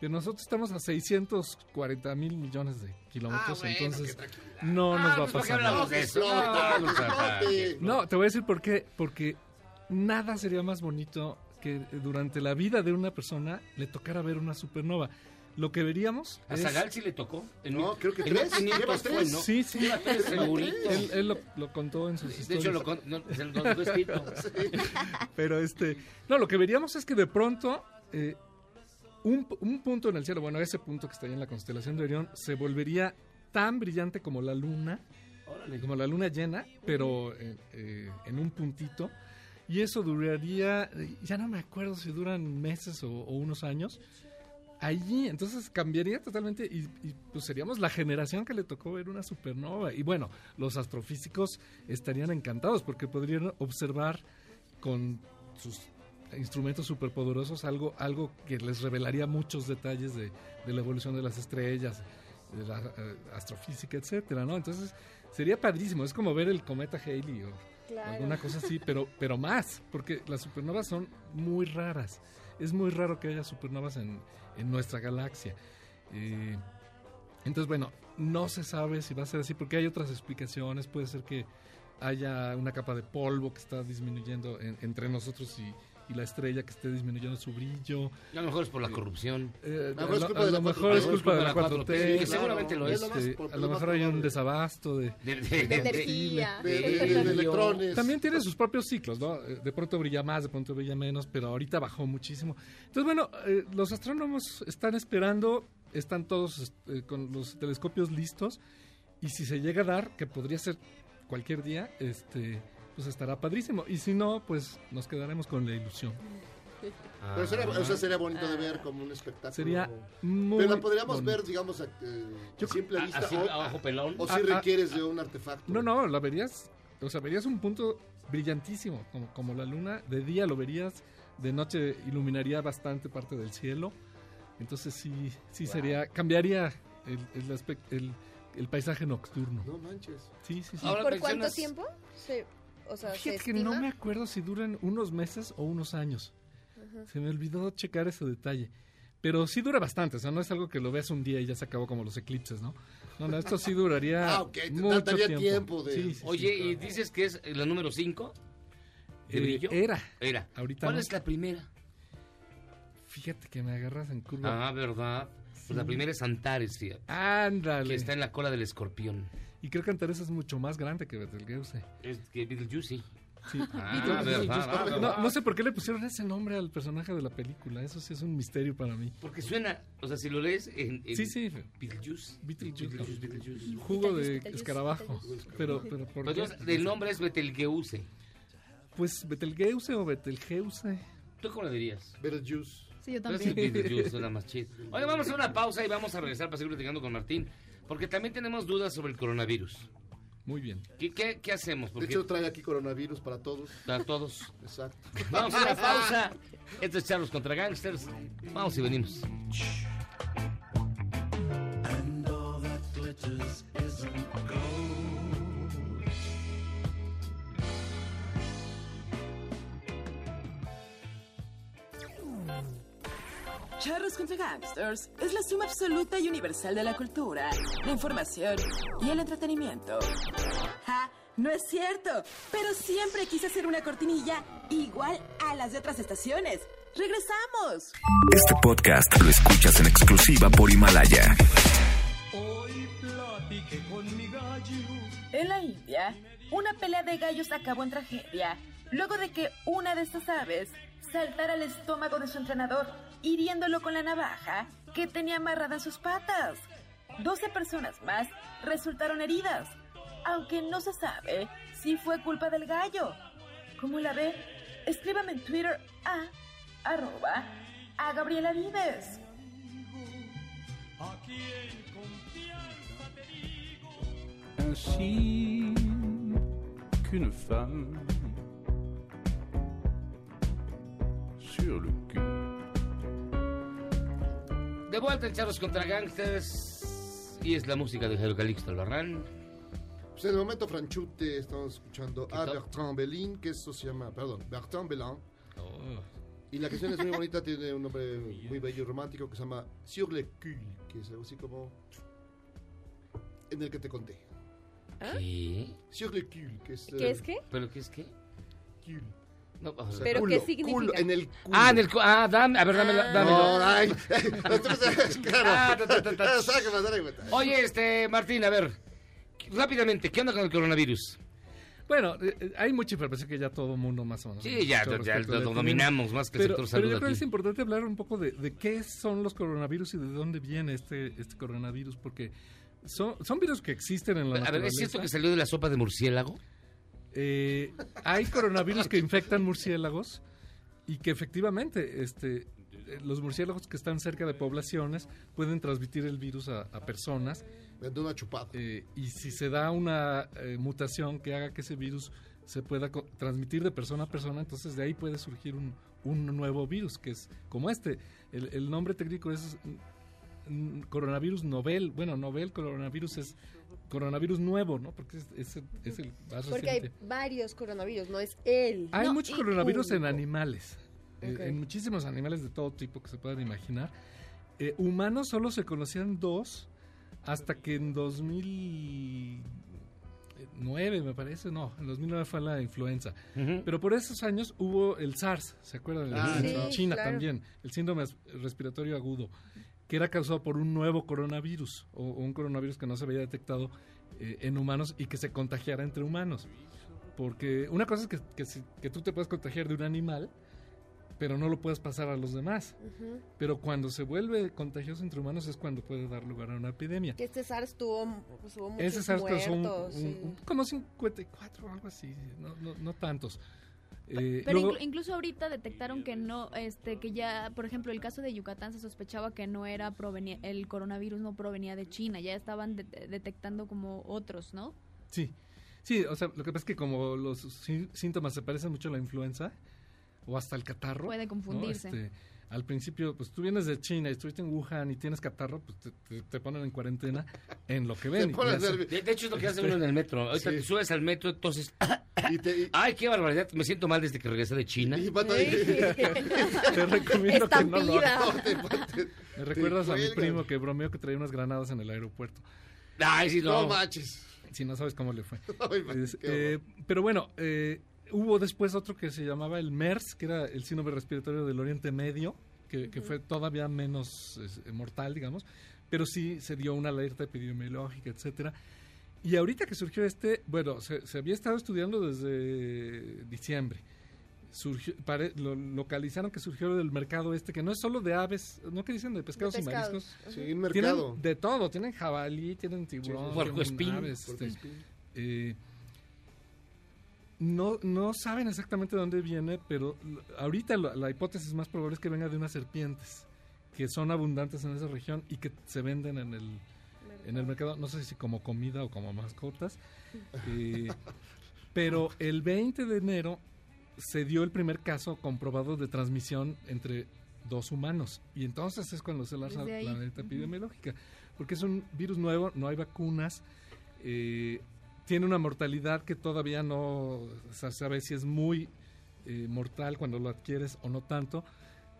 Pero nosotros estamos a 640 mil millones de kilómetros, Ah, bueno, entonces no Ah, nos va a pues, ¿para qué pasar nada. No, te voy a decir por qué. Porque nada sería más bonito que durante la vida de una persona le tocara ver una supernova. Lo que veríamos ¿A es... Zagal sí le tocó? En No, mil- creo que en tres. 1500 Lleva fue, tres. ¿no? Sí, sí. Lleva tres segurito. Él, él lo, lo contó en sus De historias. hecho, lo, con- no, se lo dejó escrito. Pero este, no, lo que veríamos es que de pronto eh, un, un punto en el cielo, bueno, ese punto que está ahí en la constelación de Orión, se volvería tan brillante como la luna, como la luna llena, pero eh, eh, en un puntito. Y eso duraría, ya no me acuerdo si duran meses o, unos años. Allí, entonces cambiaría totalmente y, y, pues seríamos la generación que le tocó ver una supernova. Y bueno, los astrofísicos estarían encantados porque podrían observar con sus instrumentos superpoderosos algo, algo que les revelaría muchos detalles de, de la evolución de las estrellas, de la eh, astrofísica, etcétera, ¿no? Entonces sería padrísimo, es como ver el cometa Halley o Alguna cosa así, pero, pero más, porque las supernovas son muy raras. Es muy raro que haya supernovas en, en nuestra galaxia. Eh, entonces, bueno, no se sabe si va a ser así, porque hay otras explicaciones. Puede ser que haya una capa de polvo que está disminuyendo en- entre nosotros y, y la estrella que esté disminuyendo su brillo. A lo mejor es por la corrupción. Eh, A lo mejor es culpa de a la lo mejor 4T. es culpa de la 4T. Sí, que seguramente lo es. lo más- Este, a lo mejor hay un desabasto de, De, de- De de- energía. De electrones. También tiene sus propios ciclos, ¿no? Eh, De pronto brilla más, de pronto brilla menos, pero ahorita bajó muchísimo. Entonces, bueno, eh, los astrónomos están esperando, están todos eh, con los telescopios listos, y si se llega a dar, que podría ser cualquier día, este pues estará padrísimo. Y si no, pues nos quedaremos con la ilusión. Pero sería, o sea, sería bonito de ver como un espectáculo. Sería muy Pero la podríamos bonito. ver, digamos, a, eh, Yo a simple a- vista. así, o, a ojo pelón. o si Ah, ah. requieres de un artefacto. No, no, la verías, o sea, verías un punto brillantísimo, como, como la luna. De día lo verías, de noche iluminaría bastante parte del cielo. Entonces sí, sí sería, cambiaría el, el, aspect- el, el paisaje nocturno. No manches. Sí, sí, sí. Ahora ¿Por cuánto tiempo? Se, o sea, se Fíjate que estima. no me acuerdo si duran unos meses o unos años. Se me olvidó checar ese detalle. Pero sí dura bastante, o sea, no es algo que lo veas un día y ya se acabó como los eclipses, ¿no? No, no, esto sí duraría Ah, ok, te mucho tiempo. tiempo de- Sí, sí, sí. Oye, y dices que es la número 5 de Eh, era. Era. Ahorita ¿Cuál no. es la primera? Fíjate que me agarras en curva. Ah, ¿verdad? Pues la primera es Antares, fíjate. Ándale. Que está en la cola del escorpión. Y creo que Antares es mucho más grande que Betelgeuse. Es que Beetlejuice. Sí. Ah, verdad, ah, no, verdad. no sé por qué le pusieron ese nombre al personaje de la película. Eso sí es un misterio para mí. Porque suena, o sea, si lo lees en, en Sí, sí. Beetlejuice. Beetlejuice. Beetlejuice, Beetlejuice. Jugo de escarabajo. Pero, pero ¿por Pero qué? entonces, el nombre es Betelgeuse. Pues Betelgeuse o Betelgeuse. ¿Tú cómo le dirías? Betelgeuse. Sí, yo también. Beetlejuice suena más chido. Oye, vamos a hacer una pausa y vamos a regresar para seguir platicando con Martín. Porque también tenemos dudas sobre el coronavirus. Muy bien. ¿Qué, qué, qué hacemos? De hecho, trae aquí coronavirus para todos. a todos. Exacto. Vamos a una pausa. Esto es Charlos contra Gangsters. Vamos y venimos. Charros contra Gangsters es la suma absoluta y universal de la cultura, la información y el entretenimiento. ¡Ja! No es cierto, pero siempre quise hacer una cortinilla igual a las de otras estaciones. ¡Regresamos! Este podcast lo escuchas en exclusiva por Himalaya. En la India, una pelea de gallos acabó en tragedia, luego de que una de estas aves saltara al estómago de su entrenador, hiriéndolo con la navaja que tenía amarrada en sus patas. 12 personas más resultaron heridas, aunque no se sabe si fue culpa del gallo. ¿Cómo la ve? Escríbame en Twitter a arroba a Gabriela Vives. ainsi qu'une femme De vuelta en Charros contra Gangsters. Y es la música de Jairo Calixto Albarrán. Pues en el momento franchute estamos escuchando a? Bertrand Belin, que eso se llama, perdón, Bertrand Belin. Y la canción es muy bonita, tiene un nombre muy bello y romántico que se llama Sur le cul, que es algo así como en el que te conté. ¿Qué? Sur le cul, que es... ¿Qué es qué? ¿Pero qué es qué? Cul. No, o sea, ¿Pero culo, qué significa? culo, en el culo. Ah, en el cu- ah, dame, a ver, dámelo, dámelo. No, ay, claro. Ah. Oye, este, Martín, a ver, rápidamente, ¿qué onda con el coronavirus? Bueno, eh, eh, hay mucha información que ya todo el mundo más o menos. Sí, ya, ya lo dominamos más que el pero, sector Pero salud yo creo que es importante hablar un poco de, de qué son los coronavirus y de dónde viene este, este coronavirus, porque son, son virus que existen en la A ver, ¿es naturaleza. cierto que salió de la sopa de murciélago? Eh, hay coronavirus que infectan murciélagos y que efectivamente este, eh, los murciélagos que están cerca de poblaciones pueden transmitir el virus a, a personas. De una chupada. Eh, y si se da una eh, mutación que haga que ese virus se pueda transmitir de persona a persona, entonces de ahí puede surgir un, un nuevo virus, que es como este. El, el nombre técnico es mm, coronavirus novel. Bueno, novel coronavirus es coronavirus nuevo, ¿no? Porque es, es el, es el más Porque hay reciente. varios coronavirus, no es él. Hay No, muchos coronavirus en animales, eh, en muchísimos animales de todo tipo que se puedan imaginar. Eh, humanos solo se conocían dos hasta que en 2009, me parece, no, en 2009 fue la influenza. Pero por esos años hubo el SARS, ¿se acuerdan? Ah, en sí, China claro. también, el síndrome respiratorio agudo, que era causado por un nuevo coronavirus, o, o un coronavirus que no se había detectado eh, en humanos y que se contagiara entre humanos. Porque una cosa es que, que, si- que tú te puedes contagiar de un animal, pero no lo puedes pasar a los demás. Pero cuando se vuelve contagioso entre humanos es cuando puede dar lugar a una epidemia. Que este SARS tuvo, pues, muchos Ese SARS un- muertos, un- sí. un- como 54 o algo así, no, no, no tantos. Eh, Pero luego- incluso ahorita detectaron que no, este, que ya, por ejemplo, el caso de Yucatán se sospechaba que no era proveni- el coronavirus no provenía de China, ya estaban de- detectando como otros, ¿no? Sí, sí, o sea, lo que pasa es que como los sí- síntomas se parecen mucho a la influenza o hasta el catarro. Puede ¿no? confundirse. Este, al principio, pues tú vienes de China y estuviste en Wuhan y tienes catarro, pues te, te- te ponen en cuarentena en lo que ven. De, de hecho, es lo que hace uno en el metro. Ahorita Sí. te subes al metro, entonces... Y te- y- Ay, qué barbaridad. Me siento mal desde que regresé de China. y pata- Te recomiendo que no lo hagas. Me recuerdas a mi primo que bromeó que traía unas granadas en el aeropuerto. Ay, sí, No no. manches. Si no sabes cómo le fue. Ay, man, eh, pero bueno, eh, hubo después otro que se llamaba el MERS, que era el síndrome respiratorio del Oriente Medio, que, que fue todavía menos eh, mortal, digamos, pero sí se dio una alerta epidemiológica, etcétera. Y ahorita que surgió este, bueno, se, se había estado estudiando desde diciembre. Surgió, pare- lo localizaron que surgió del mercado este, que no es solo de aves, no que dicen de pescados, y pescados. mariscos. Sí, un Tienen mercado. de todo, tienen jabalí, tienen tiburón, sí. Tienen aves, este, eh, no, no saben exactamente de dónde viene, pero ahorita la, la hipótesis más probable es que venga de unas serpientes que son abundantes en esa región y que se venden en el, en el mercado, no sé si como comida o como mascotas. eh, pero el 20 de enero se dio el primer caso comprobado de transmisión entre dos humanos. Y entonces es cuando se lanza la alerta epidemiológica. Porque es un virus nuevo, no hay vacunas, eh, tiene una mortalidad que todavía no se sabe si es muy eh, mortal cuando lo adquieres o no tanto.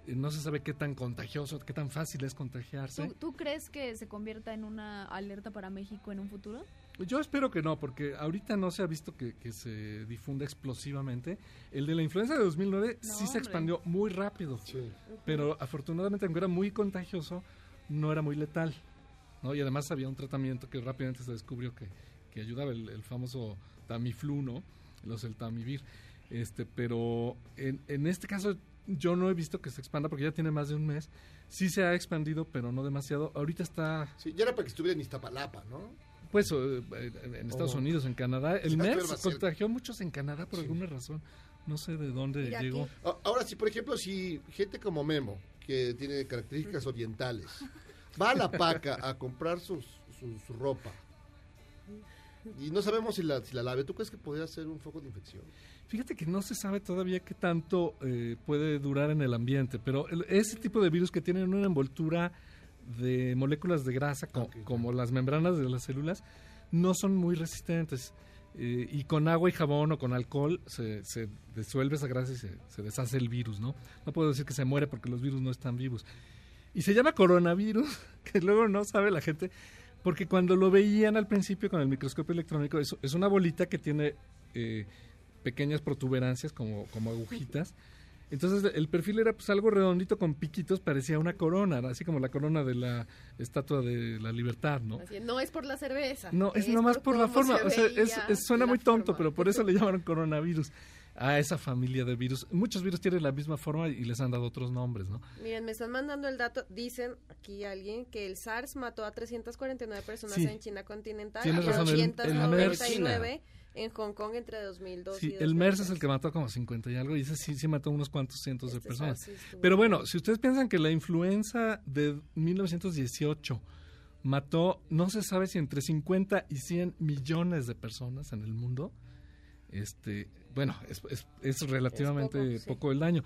eh, no se sabe qué tan contagioso, qué tan fácil es contagiarse. ¿Tú, tú crees que se convierta en una alerta para México en un futuro? Yo espero que no, porque ahorita no se ha visto que, que se difunda explosivamente. El de la influenza de 2009 No, sí se expandió muy rápido, pero afortunadamente, aunque era muy contagioso, no era muy letal. ¿no? Y además había un tratamiento que rápidamente se descubrió que, que ayudaba, el, el famoso Tamiflu, ¿no? Los el Tamivir. Este, pero en, en este caso yo no he visto que se expanda porque ya tiene más de un mes. Sí se ha expandido, pero no demasiado. Ahorita está Sí, ya era para que estuviera en Iztapalapa, ¿no? pues eh, en Estados Oh. Unidos, en Canadá. El MERS ser- contagió a muchos en Canadá por alguna razón. No sé de dónde llegó. Ahora, si por ejemplo, si gente como Memo, que tiene características orientales, va a la paca a comprar sus, su, su ropa y no sabemos si la, si la lave, ¿tú crees que podría ser un foco de infección? Fíjate que no se sabe todavía qué tanto eh, puede durar en el ambiente, pero el- ese tipo de virus que tienen una envoltura de moléculas de grasa, co- como las membranas de las células, no son muy resistentes. Eh, y con agua y jabón o con alcohol se, se disuelve esa grasa y se, se deshace el virus, ¿no? No puedo decir que se muere porque los virus no están vivos. Y se llama coronavirus, que luego no sabe la gente, porque cuando lo veían al principio con el microscopio electrónico, es, es una bolita que tiene eh, pequeñas protuberancias como, como agujitas. Entonces el perfil era pues algo redondito con piquitos, parecía una corona, así como la corona de la estatua de la libertad, ¿no? Así, no es por la cerveza. No, es, nomás por, la forma. se O sea, es- suena muy tonto, forma. pero por eso le llamaron coronavirus a esa familia de virus. Muchos virus tienen la misma forma y les han dado otros nombres, ¿no? Miren, me están mandando el dato. Dicen aquí alguien que el SARS mató a 349 personas Sí. en China continental Tienes y razón, el- el 899 en Hong Kong entre 2002 Sí, y el MERS 2003. es el que mató como 50 y algo, y ese sí, sí mató unos cuantos cientos de Este personas. Pero bueno, si ustedes piensan que la influenza de 1918 mató, no se sabe si entre 50 y 100 millones de personas en el mundo, este, bueno, es, es- es relativamente Es poco, el daño.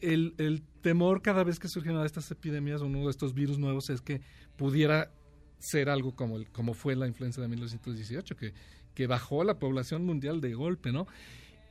El, el temor cada vez que surgen una de estas epidemias o uno de estos virus nuevos es que pudiera ser algo como, el, como fue la influenza de 1918, que, que bajó la población mundial de golpe, ¿no?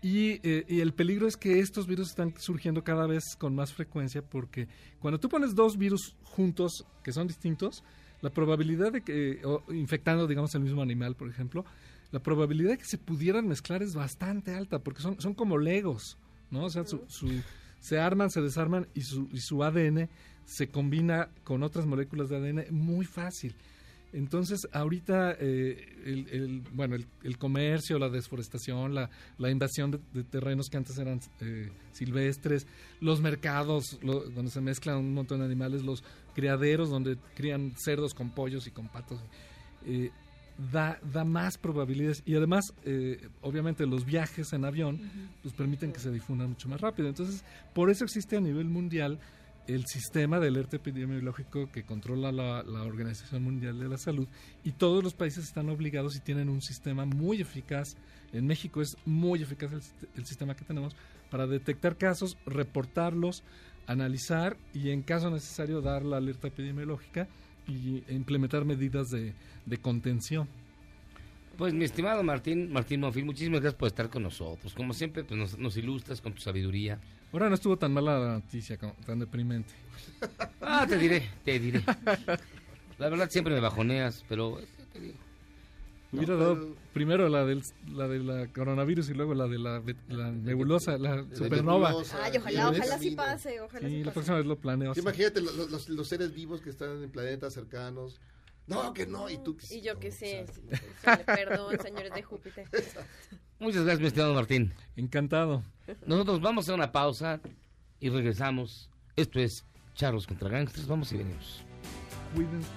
Y, eh, y el peligro es que estos virus están surgiendo cada vez con más frecuencia porque cuando tú pones dos virus juntos que son distintos, la probabilidad de que, o infectando, digamos, el mismo animal, por ejemplo, la probabilidad de que se pudieran mezclar es bastante alta porque son, son como legos, ¿no? O sea, su, su- se arman, se desarman y su, y su ADN se combina con otras moléculas de ADN muy fácil. Entonces, ahorita, eh, el, el- bueno, el, el comercio, la desforestación, la, la invasión de, de terrenos que antes eran eh, silvestres, los mercados lo- donde se mezclan un montón de animales, los criaderos donde crían cerdos con pollos y con patos, eh, da, da más probabilidades. Y además, eh, obviamente, los viajes en avión pues permiten que se difundan mucho más rápido. Entonces, por eso existe a nivel mundial el sistema de alerta epidemiológico que controla la, la Organización Mundial de la Salud y todos los países están obligados y tienen un sistema muy eficaz. En México es muy eficaz el, el sistema que tenemos para detectar casos, reportarlos, analizar y en caso necesario dar la alerta epidemiológica y implementar medidas de, de contención. Pues mi estimado Martín, Martín Monfil, muchísimas gracias por estar con nosotros. Como siempre, pues nos, nos ilustras con tu sabiduría. Ahora no estuvo tan mala la noticia, tan deprimente. Ah, te diré, te diré. La verdad siempre me bajoneas, pero te digo. Hubiera dado primero la del la de la coronavirus y luego la de la, nebulosa, la supernova. nebulosa. Ay, ojalá, ojalá sí pase, ojalá Sí, sí la próxima vez lo planeo. Imagínate lo- los, los seres vivos que están en planetas cercanos. No, que no, y tú que sí. Y yo que sé, sí, perdón, señores de Júpiter. Muchas gracias, mi estimado Martín. Encantado. Nosotros vamos a una pausa y regresamos. Esto es Charlos contra Gangsters. Vamos y venimos. Cuídense.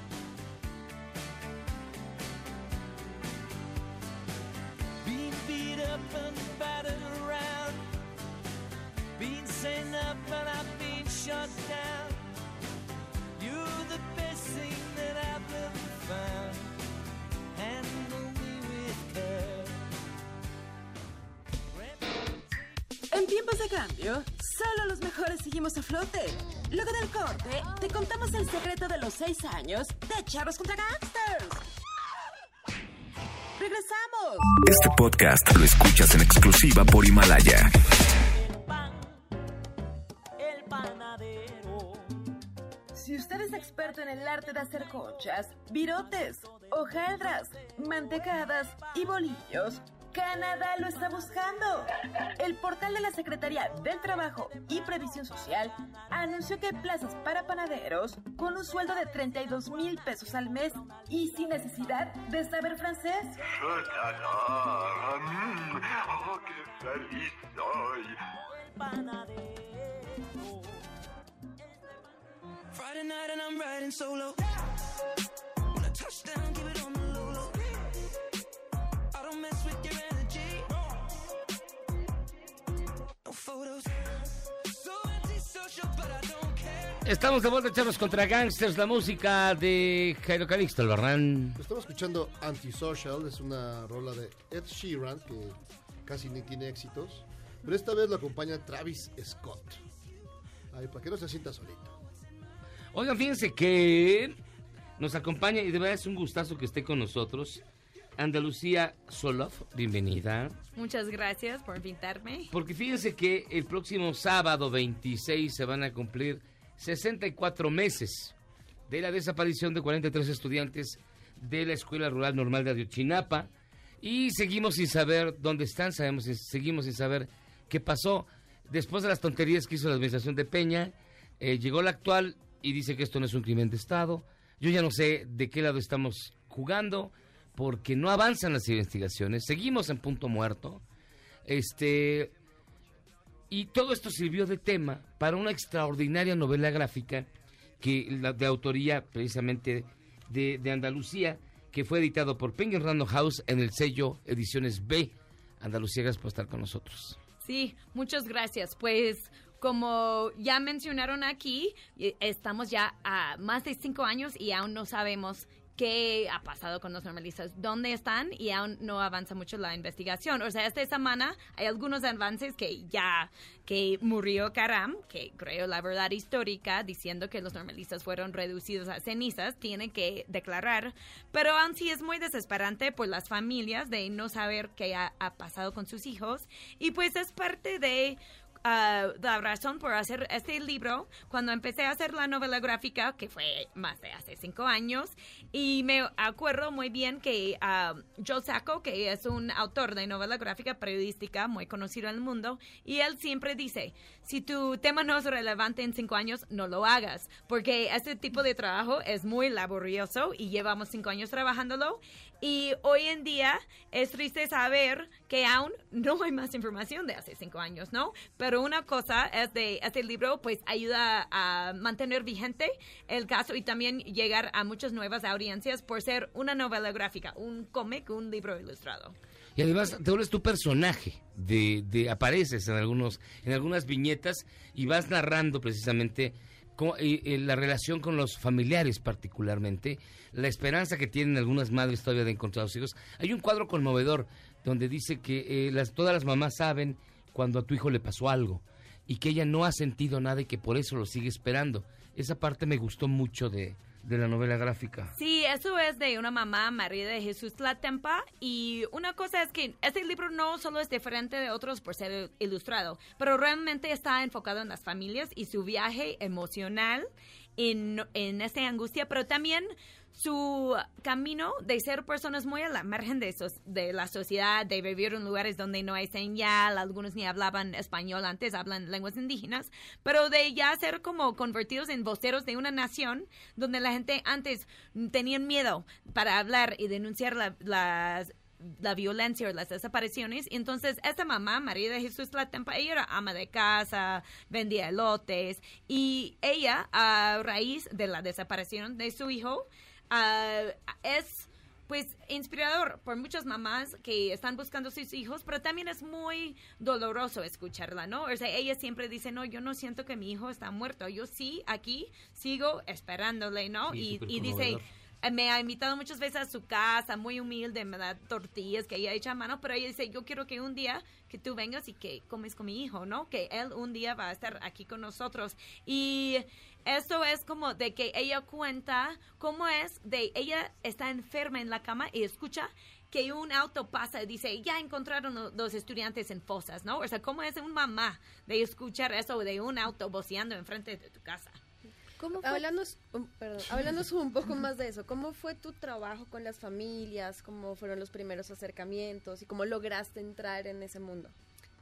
Shut down. You're the best thing that I've ever found. Handle me with care. En tiempos de cambio, solo los mejores seguimos a flote. Luego del corte, te contamos el secreto de los seis años de Charros contra Gangsters. ¡Regresamos! Este podcast lo escuchas en exclusiva por Himalaya. Panadero Si usted es experto en el arte de hacer conchas, virotes, hojaldras, mantecadas y bolillos, Canadá lo está buscando. El portal de la Secretaría del Trabajo y Previsión Social anunció que hay plazas para panaderos con un sueldo de 32 mil pesos al mes y sin necesidad de saber francés. ¡Oh, qué feliz soy! Friday night and I'm riding solo. When I touch down, keep it on the low low. I don't mess with your energy. No photos. So antisocial, but I don't care. Estamos de vuelta, chavos, contra Gangsters, la música de Jairo Calixto, el Barran. Estamos escuchando Antisocial, es una rola de Ed Sheeran que casi ni tiene éxitos, pero esta vez lo acompaña Travis Scott. Ay, para que no se sienta solito. Oigan, fíjense que nos acompaña y de verdad es un gustazo que esté con nosotros. Andalucía Soloff, bienvenida. Muchas gracias por invitarme. Porque fíjense que el próximo sábado 26 se van a cumplir 64 meses de la desaparición de 43 estudiantes de la Escuela Rural Normal de Ayotzinapa. Y seguimos sin saber dónde están, sabemos, seguimos sin saber qué pasó. Después de las tonterías que hizo la administración de Peña, eh, llegó la actual y dice que esto no es un crimen de Estado. Yo ya no sé de qué lado estamos jugando, porque no avanzan las investigaciones. Seguimos en punto muerto. Este. Y todo esto sirvió de tema para una extraordinaria novela gráfica que de autoría precisamente de, de Andalucía, que fue editado por Penguin Random House en el sello Ediciones B. Andalucía, gracias por estar con nosotros. Sí, muchas gracias. Pues como ya mencionaron aquí, eh, estamos ya a más de cinco años y aún no sabemos qué ha pasado con los normalistas, dónde están y aún no avanza mucho la investigación. O sea, esta semana hay algunos avances que ya, que murió Karam, que creo la verdad histórica, diciendo que los normalistas fueron reducidos a cenizas, tiene que declarar. Pero aún sí es muy desesperante por las familias de no saber qué ha, ha pasado con sus hijos. Y pues es parte de ah, la razón por hacer este libro, cuando empecé a hacer la novela gráfica, que fue más de hace cinco años, y me acuerdo muy bien que ah, Joe Sacco, que es un autor de novela gráfica periodística muy conocido en el mundo, y él siempre dice, si tu tema no es relevante en cinco años, no lo hagas, porque este tipo de trabajo es muy laborioso y llevamos cinco años trabajándolo, y hoy en día es triste saber que aún no hay más información de hace cinco años, ¿no? Pero una cosa es de este libro, pues ayuda a mantener vigente el caso y también llegar a muchas nuevas audiencias por ser una novela gráfica, un cómic, un libro ilustrado. Y además te vuelves tu personaje, de, de- apareces en algunos, en algunas viñetas y vas narrando precisamente la relación con los familiares particularmente, la esperanza que tienen algunas madres todavía de encontrar a sus hijos. Hay un cuadro conmovedor donde dice que eh, todas las mamás saben cuando a tu hijo le pasó algo y que ella no ha sentido nada y que por eso lo sigue esperando. Esa parte me gustó mucho de, de la novela gráfica. Sí, eso es de una mamá, María de Jesús Tlatempa. Y una cosa es que este libro no solo es diferente de otros por ser ilustrado, pero realmente está enfocado en las familias y su viaje emocional en, en esta angustia, pero también su camino de ser personas muy a la margen de, so- de la sociedad, de vivir en lugares donde no hay señal, algunos ni hablaban español antes, hablan lenguas indígenas, pero de ya ser como convertidos en voceros de una nación donde la gente antes tenían miedo para hablar y denunciar la- la violencia o las desapariciones. Entonces, esta mamá, María de Jesús Latempa, ella era ama de casa, vendía elotes y ella, a raíz de la desaparición de su hijo, ah, es pues inspirador por muchas mamás que están buscando sus hijos, pero también es muy doloroso escucharla, ¿no? O sea, ella siempre dice, no, yo no siento que mi hijo está muerto, yo sí, aquí sigo esperándole, ¿no? Sí, y, dice, eh, me ha invitado muchas veces a su casa, muy humilde, me da tortillas que ella echa a mano, pero ella dice, yo quiero que un día que tú vengas y que comes con mi hijo, ¿no? Que él un día va a estar aquí con nosotros. Y esto es como de que ella cuenta cómo es de ella está enferma en la cama y escucha que un auto pasa y dice, ya encontraron lo- los estudiantes en fosas, ¿no? O sea, cómo es un mamá de escuchar eso de un auto boceando enfrente de tu casa. ¿Cómo fue? Perdón, hablándonos un poco más de eso, ¿cómo fue tu trabajo con las familias? ¿Cómo fueron los primeros acercamientos? ¿Y cómo lograste entrar en ese mundo?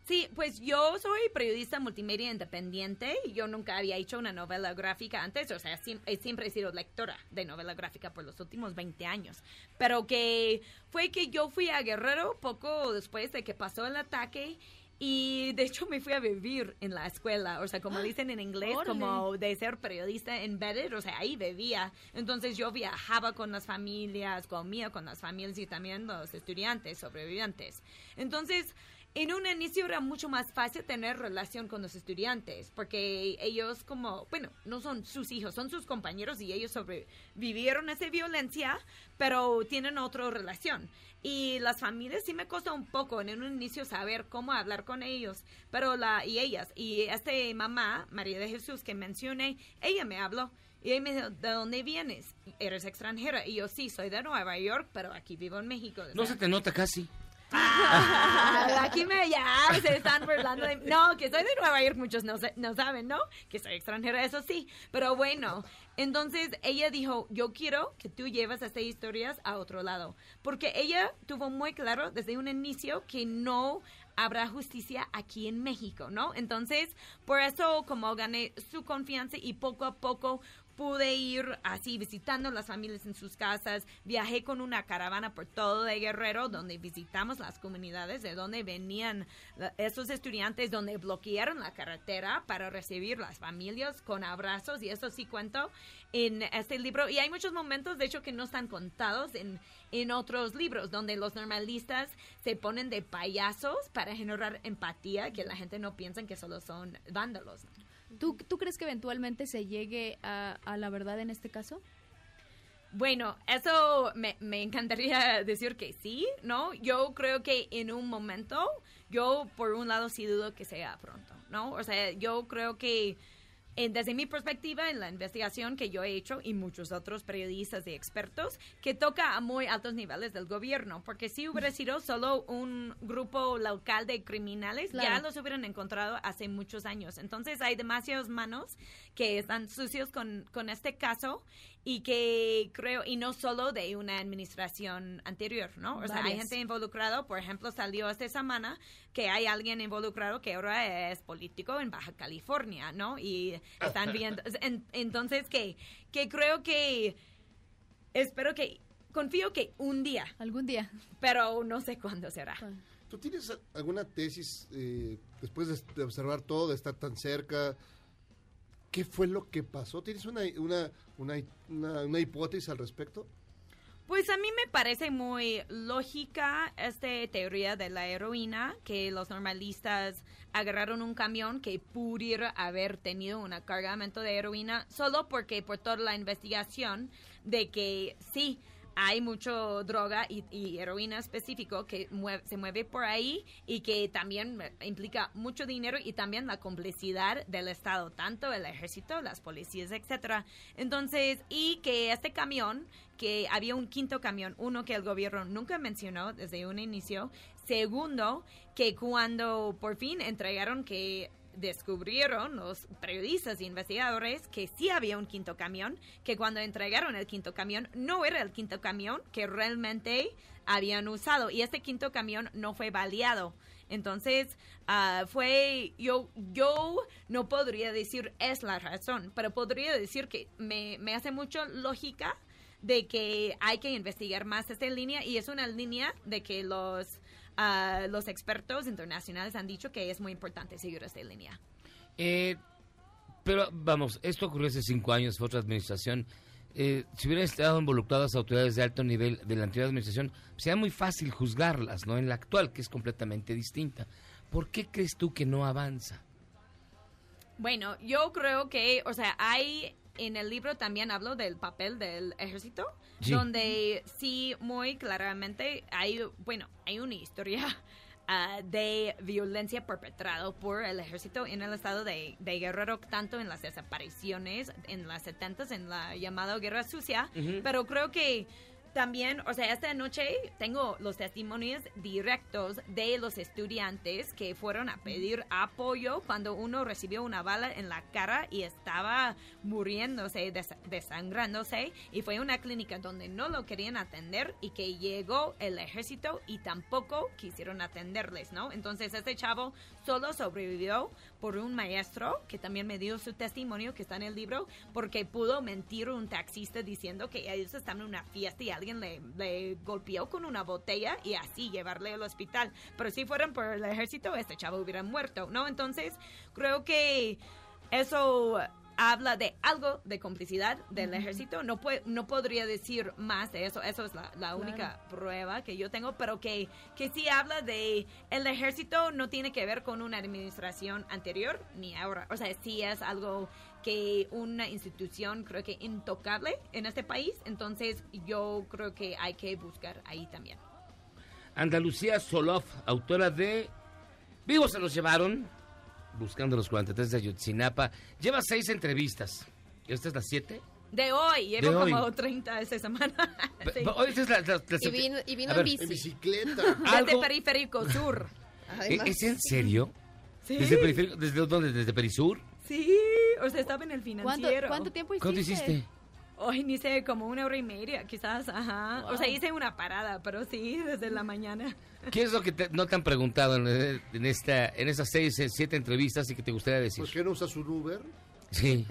Sí, pues yo soy periodista multimedia independiente. Yo nunca había hecho una novela gráfica antes, o sea, siem- eh, siempre he sido lectora de novela gráfica por los últimos 20 años. Pero que fue que yo fui a Guerrero poco después de que pasó el ataque y de hecho me fui a vivir en la escuela, o sea, como dicen en inglés, órale. como de ser periodista embedded, o sea, ahí vivía. Entonces yo viajaba con las familias, comía con las familias y también los estudiantes sobrevivientes. Entonces, en un inicio era mucho más fácil tener relación con los estudiantes, porque ellos como, bueno, no son sus hijos, son sus compañeros y ellos sobrevivieron esa violencia, pero tienen otra relación. Y las familias sí me costó un poco en un inicio saber cómo hablar con ellos, pero la y ellas y esta mamá, María de Jesús que mencioné, ella me habló y ella me dijo, ¿de dónde vienes? ¿Eres extranjera? Y yo sí, soy de Nueva York, pero aquí vivo en México. No se te nota casi. Ah, aquí me ya se están burlando de No, que soy de Nueva York, muchos no, no saben, ¿no? Que soy extranjera, eso sí. Pero bueno, entonces ella dijo, yo quiero que tú llevas estas historias a otro lado. Porque ella tuvo muy claro desde un inicio que no habrá justicia aquí en México, ¿no? Entonces, por eso como gané su confianza y poco a poco pude ir así visitando las familias en sus casas, viajé con una caravana por todo de Guerrero donde visitamos las comunidades de donde venían esos estudiantes, donde bloquearon la carretera para recibir las familias con abrazos y eso sí cuento en este libro y hay muchos momentos de hecho que no están contados en, en otros libros donde los normalistas se ponen de payasos para generar empatía que la gente no piensa que solo son vándalos. ¿Tú, ¿Tú crees que eventualmente se llegue a, la verdad en este caso? Bueno, eso me, me encantaría decir que sí, ¿no? Yo creo que en un momento, yo por un lado sí dudo que sea pronto, ¿no? O sea, yo creo que desde mi perspectiva en la investigación que yo he hecho y muchos otros periodistas y expertos, que toca a muy altos niveles del gobierno, porque si hubiera sido solo un grupo local de criminales, ya los hubieran encontrado hace muchos años. Entonces hay demasiadas manos que están sucios con, con este caso y que creo, y no solo de una administración anterior, ¿no? O sea, hay gente involucrado, por ejemplo, salió esta semana que hay alguien involucrado que ahora es político en Baja California, ¿no? Y están viendo, en- entonces que, que creo que, espero que, confío que un día. Algún día. Pero no sé cuándo será. ¿Tú tienes alguna tesis eh, después de, de observar todo, de estar tan cerca? ¿Qué fue lo que pasó? ¿Tienes una, una, una, una- hipótesis al respecto? Pues a mí me parece muy lógica esta teoría de la heroína, que los normalistas agarraron un camión que pudiera haber tenido un cargamento de heroína solo porque por toda la investigación de que sí hay mucho droga y, y heroína específico que mue- se mueve por ahí y que también implica mucho dinero y también la complicidad del Estado, tanto el ejército, las policías, etcétera. Entonces, y que este camión, que había un quinto camión, uno que el gobierno nunca mencionó desde un inicio, segundo, que cuando por fin entregaron que descubrieron los periodistas e investigadores que sí había un quinto camión, que cuando entregaron el quinto camión no era el quinto camión que realmente habían usado y este quinto camión no fue baleado. Entonces, ah, fue, yo, yo no podría decir es la razón, pero podría decir que me, me hace mucho lógica de que hay que investigar más esta línea y es una línea de que los, ah, los expertos internacionales han dicho que es muy importante seguir esta línea. Eh, pero vamos, esto ocurrió hace cinco años, fue otra administración. Eh, si hubieran estado involucradas autoridades de alto nivel de la anterior administración, sería muy fácil juzgarlas, ¿no? En la actual, que es completamente distinta. ¿Por qué crees tú que no avanza? Bueno, yo creo que, o sea, hay en el libro también hablo del papel del ejército, Sí. donde sí muy claramente hay, bueno, hay una historia ah, de violencia perpetrada por el ejército en el estado de, de Guerrero, tanto en las desapariciones en las 70 en la llamada Guerra Sucia, pero creo que también, o sea, esta noche tengo los testimonios directos de los estudiantes que fueron a pedir apoyo cuando uno recibió una bala en la cara y estaba muriéndose, des- desangrándose. Y fue una clínica donde no lo querían atender y que llegó el ejército y tampoco quisieron atenderles, ¿no? Entonces, este chavo solo sobrevivió por un maestro que también me dio su testimonio que está en el libro porque pudo mentir un taxista diciendo que ellos estaban en una fiesta y alguien le, le golpeó con una botella y así llevarle al hospital. Pero si fueran por el ejército, este chavo hubiera muerto, ¿no? Entonces, creo que eso habla de algo de complicidad del ejército. No, pue- no podría decir más de eso. Eso es la, la única prueba que yo tengo, pero que, que sí habla de el ejército no tiene que ver con una administración anterior ni ahora. O sea, sí es algo que una institución creo que intocable en este país. Entonces yo creo que hay que buscar ahí también. Andalucía Solof, autora de Vivos se los llevaron, buscando los 43 de Ayotzinapa. Lleva seis entrevistas. ¿Esta es la siete? De hoy, llevo De hoy. como 30 esta semana. Sí. Hoy esta es la, la- la- Y vino- y vino en ver, bici. En bicicleta. Desde Algo- Periférico Sur. ¿E- ¿Es en serio? Sí. ¿Desde, periférico- desde dónde? ¿Desde Perisur? Sí, o sea, estaba en el ¿Cuánto, financiero. cuánto tiempo hiciste? ¿Cuánto hiciste? Hoy ni sé, como una hora y media, quizás, ajá. O sea, hice una parada, pero sí, desde la mañana. ¿Qué es lo que te- no te han preguntado en, en esta, en esas seis, eh, siete entrevistas y que te gustaría decir? ¿Por qué no usas un Uber? Sí.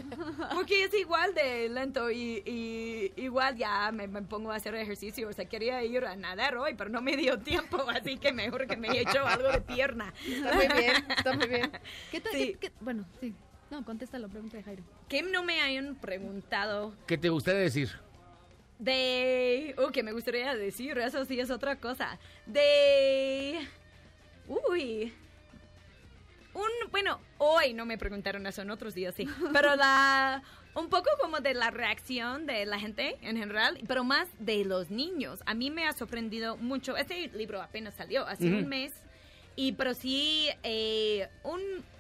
Porque es igual de lento y, y igual ya me, me pongo a hacer ejercicio. O sea, quería ir a nadar hoy, pero no me dio tiempo, así que mejor que me he hecho algo de pierna. Está muy bien, está muy bien. ¿Qué tal? Sí. bueno, sí. No, contesta la pregunta de Jairo. Que no me hayan preguntado ¿Qué te gustaría decir? de... Uh, que me gustaría decir, eso sí es otra cosa. De... Uy. Un, bueno, hoy no me preguntaron eso, en otros días sí. Pero la... Un poco como de la reacción de la gente en general, pero más de los niños. A mí me ha sorprendido mucho. Este libro apenas salió, hace un mes. Y pero sí, eh, un...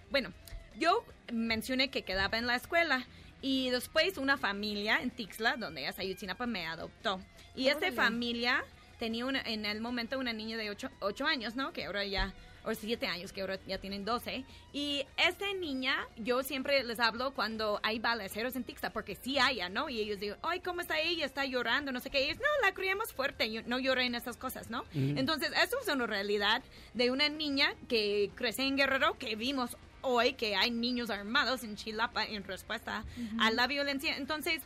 Bueno, yo mencioné que quedaba en la escuela. Y después una familia en Tixla, donde es Ayutzinapa, me adoptó. Y esta familia tenía una, en el momento una niña de 8, años, ¿no? Que ahora ya, o 7 años, que ahora ya tienen 12. Y esta niña, yo siempre les hablo cuando hay balaceros en Tixla, porque sí hay, ¿no? Y ellos digo, ay, ¿cómo está ella? Está llorando, no sé qué. Y ellos, no, la criamos fuerte, yo no lloré en estas cosas, ¿no? Entonces, eso es una realidad de una niña que crece en Guerrero, que vimos hoy que hay niños armados en Chilapa en respuesta a la violencia. Entonces,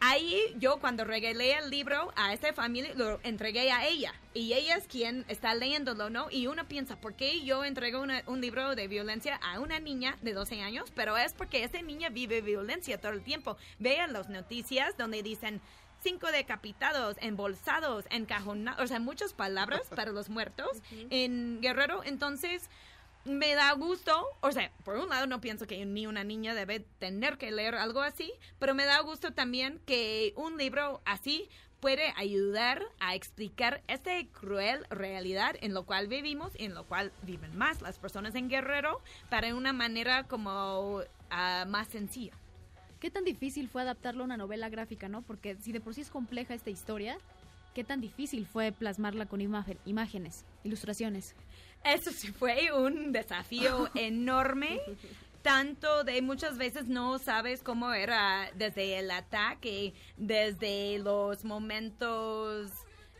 ahí yo cuando regalé el libro a esta familia, lo entregué a ella. Y ella es quien está leyéndolo, ¿no? Y uno piensa, ¿por qué yo entrego una- un libro de violencia a una niña de 12 años? Pero es porque esta niña vive violencia todo el tiempo. Vean las noticias donde dicen... Cinco decapitados, embolsados, encajonados, o sea, muchas palabras para los muertos en Guerrero. Entonces, me da gusto, o sea, por un lado no pienso que ni una niña debe tener que leer algo así, pero me da gusto también que un libro así puede ayudar a explicar esta cruel realidad en lo cual vivimos en lo cual viven más las personas en Guerrero para una manera como ah, más sencilla. ¿Qué tan difícil fue adaptarlo a una novela gráfica, no? Porque si de por sí es compleja esta historia, ¿qué tan difícil fue plasmarla con imagen- imágenes, ilustraciones? Eso sí fue un desafío enorme. Tanto de muchas veces no sabes cómo era desde el ataque, desde los momentos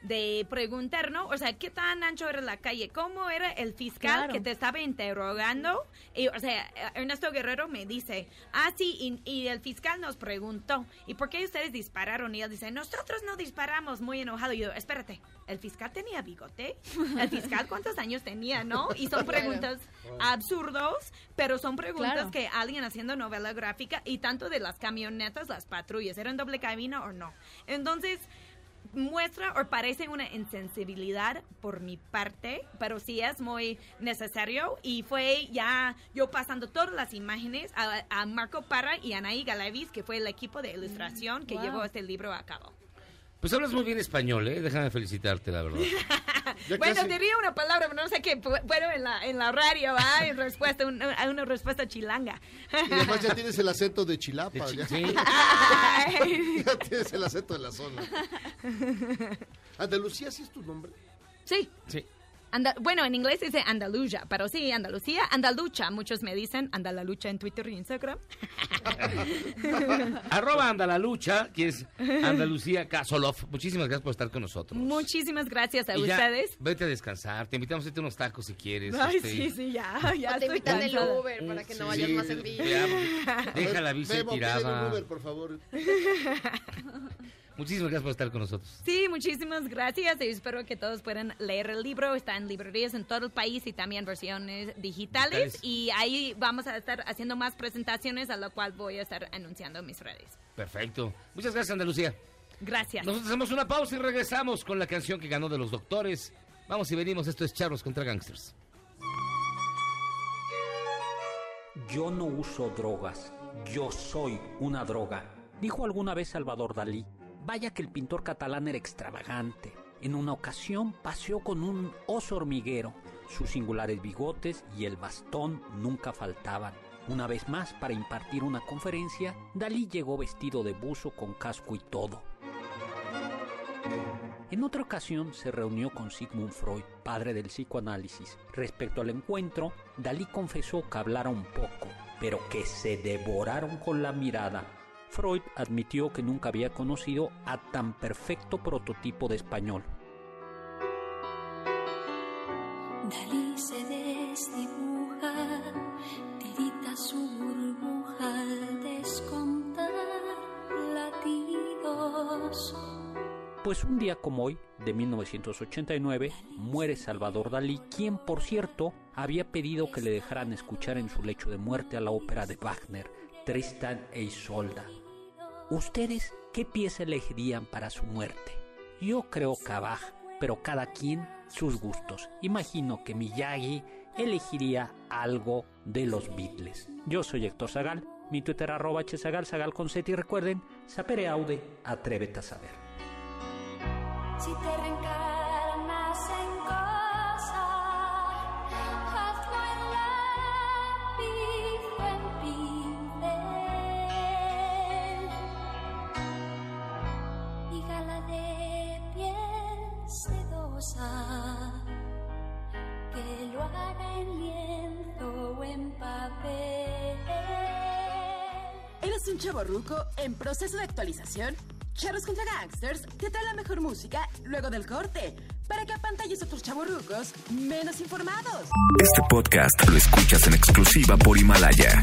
de preguntar, ¿no? O sea, ¿qué tan ancho era la calle? ¿Cómo era el fiscal Claro. que te estaba interrogando? Y, o sea, Ernesto Guerrero me dice, ah, sí, y, y el fiscal nos preguntó, ¿y por qué ustedes dispararon? Y él dice, nosotros no disparamos, muy enojado. Y yo, espérate, ¿el fiscal tenía bigote? ¿El fiscal cuántos años tenía, no? Y son preguntas absurdos, pero son preguntas Claro. que alguien haciendo novela gráfica y tanto de las camionetas, las patrullas, ¿eran doble cabina o no? Entonces, muestra o parece una insensibilidad por mi parte, pero sí es muy necesario y fue ya yo pasando todas las imágenes a, a Marco Parra y a Anaí Galavis, que fue el equipo de ilustración que wow. llevó este libro a cabo. Pues hablas muy bien español, ¿eh? Déjame felicitarte, la verdad. Bueno, casi. diría una palabra, pero no sé qué. Bueno, en la, en la radio, ¿va? En respuesta, un- a una respuesta chilanga. Y además ya tienes el acento de Chilapa. ya. Ay. Ya tienes el acento de la zona. Andalucía, ¿sí es tu nombre? Sí. Sí. Anda- bueno, en inglés dice Andalucía, pero sí, Andalucía, Andalucha. Muchos me dicen Andalalucha en Twitter y Instagram. Arroba Andalalucha, que es Andalucía Casolov. Muchísimas gracias por estar con nosotros. Muchísimas gracias a Y ya, ustedes. Vete a descansar. Te invitamos a harte unos tacos si quieres. Ay, este, sí, sí, ya, ya O te estoy invitan el cansada. Uber para que no vayas sí, más en Deja la bici tirada. un Uber, por favor. Muchísimas gracias por estar con nosotros. Sí, muchísimas gracias y espero que todos puedan leer el libro. Está en librerías en todo el país y también versiones digitales. Digitales. Y ahí vamos a estar haciendo más presentaciones, a lo cual voy a estar anunciando en mis redes. Perfecto. Muchas gracias, Andalucía. Gracias. Nosotros hacemos una pausa y regresamos con la canción que ganó de los doctores. Vamos y venimos. Esto es Charlos contra Gangsters. Yo no uso drogas, yo soy una droga, dijo alguna vez Salvador Dalí. Vaya que el pintor catalán era extravagante. En una ocasión paseó con un oso hormiguero. Sus singulares bigotes y el bastón nunca faltaban. Una vez más, para impartir una conferencia, Dalí llegó vestido de buzo con casco y todo. En otra ocasión se reunió con Sigmund Freud, padre del psicoanálisis. Respecto al encuentro, Dalí confesó que hablaron poco, pero que se devoraron con la mirada. Freud admitió que nunca había conocido a tan perfecto prototipo de español. Dalí se desdibuja, tirita su burbuja al descontar latidos. Pues un día como hoy, de 1989, muere Salvador Dalí, quien por cierto había pedido que le dejaran escuchar en su lecho de muerte a la ópera de Wagner, Tristan e Isolda. ¿Ustedes qué pieza elegirían para su muerte? Yo creo Bach, pero cada quien sus gustos. Imagino que Miyagi elegiría algo de los Beatles. Yo soy Héctor Zagal, mi Twitter arroba hzagal, zagal con recuerden, sapere aude, atrévete a saber. Si te un chavo ruco en proceso de actualización? Charros contra Gangsters te trae la mejor música luego del corte para que apantalles a otros chavorrucos menos informados. Este podcast lo escuchas en exclusiva por Himalaya.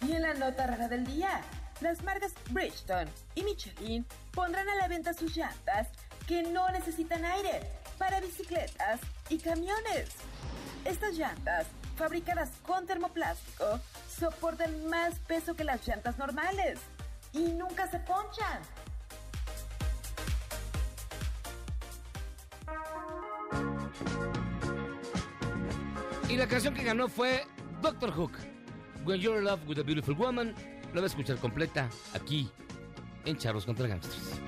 Y en la nota rara del día, las marcas Bridgestone y Michelin pondrán a la venta sus llantas que no necesitan aire para bicicletas y camiones. Estas llantas, fabricadas con termoplástico, soportan más peso que las llantas normales y nunca se ponchan. Y la canción que ganó fue Doctor Hook. When You're in Love with a Beautiful Woman. La voy a escuchar completa aquí en Charlos contra Gangsters.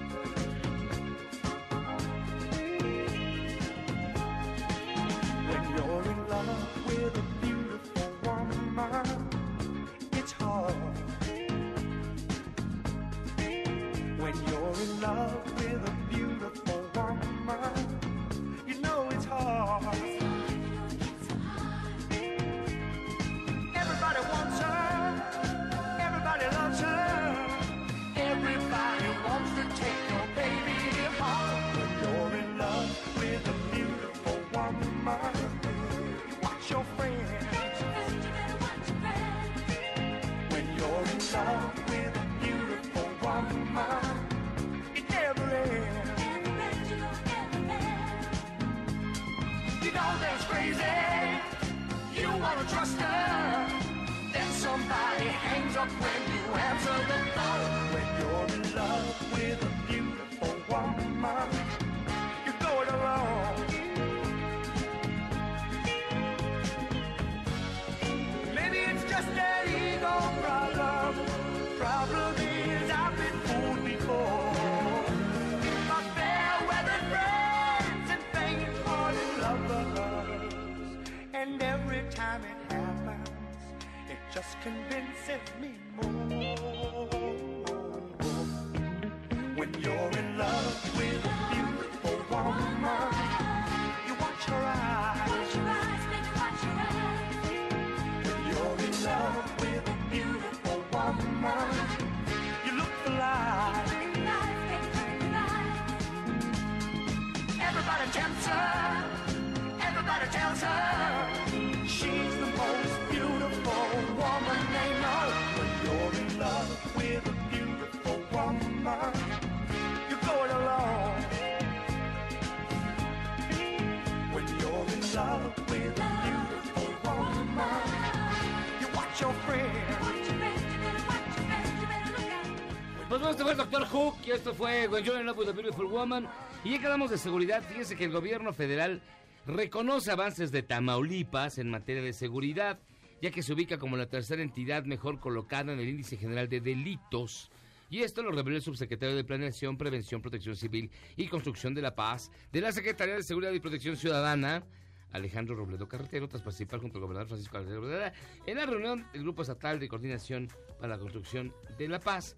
Y esto fue When You're in Love Beautiful Woman. Y ya quedamos de seguridad. Fíjense que el gobierno federal reconoce avances de Tamaulipas en materia de seguridad, ya que se ubica como la tercera entidad mejor colocada en el índice general de delitos. Y esto lo reveló el subsecretario de Planeación, Prevención, Protección Civil y Construcción de la Paz de la Secretaría de Seguridad y Protección Ciudadana, Alejandro Robledo Carretero, tras participar junto al gobernador Francisco Rodríguez en la reunión del Grupo Estatal de Coordinación para la Construcción de la Paz.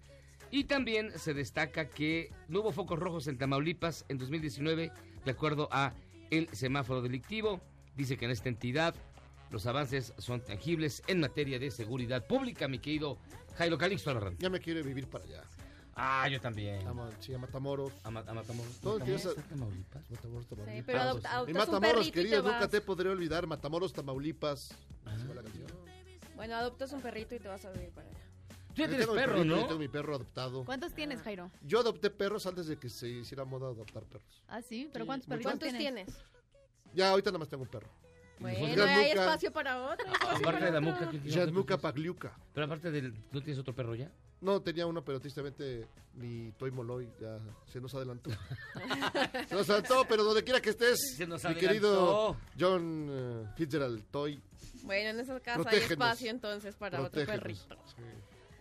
Y también se destaca que no hubo focos rojos en Tamaulipas en 2019, de acuerdo a el semáforo delictivo. Dice que en esta entidad los avances son tangibles en materia de seguridad pública, mi querido Jairo Calixto Albarrán. Ya me quiere vivir para allá. Ah, yo también. A, sí, a Matamoros. A, Ma- a Matamoros. Todo ¿Matamoros está Tamaulipas? Matamoros, Tamaulipas. pero adop- Y adoptas un Matamoros, perrito y querido, te nunca vas. te podré olvidar. Matamoros, Tamaulipas. Así va la canción. Bueno, adoptas un perrito y te vas a vivir para allá. Tú ya Yo tienes tengo mi perro, perrito, ¿no? Yo tengo mi perro adoptado. ¿Cuántos tienes, Jairo? Yo adopté perros antes de que se hiciera moda adoptar perros. Ah, sí, pero Sí, ¿cuántos perritos ¿Cuántos tienes? Ya, ahorita nada más tengo un perro. Bueno, Gran hay espacio para otro. espacio Aparte de la muca que Yadmuca Pagliuca. Pero aparte del... ¿No tienes otro perro ya? No, tenía uno, pero tristemente mi Toy Moloy ya se nos adelantó. se nos adelantó, pero donde quiera que estés, Se nos mi adelantó. querido John eh, Fitzgerald Toy. Bueno, en esa casa hay espacio entonces para otro perrito.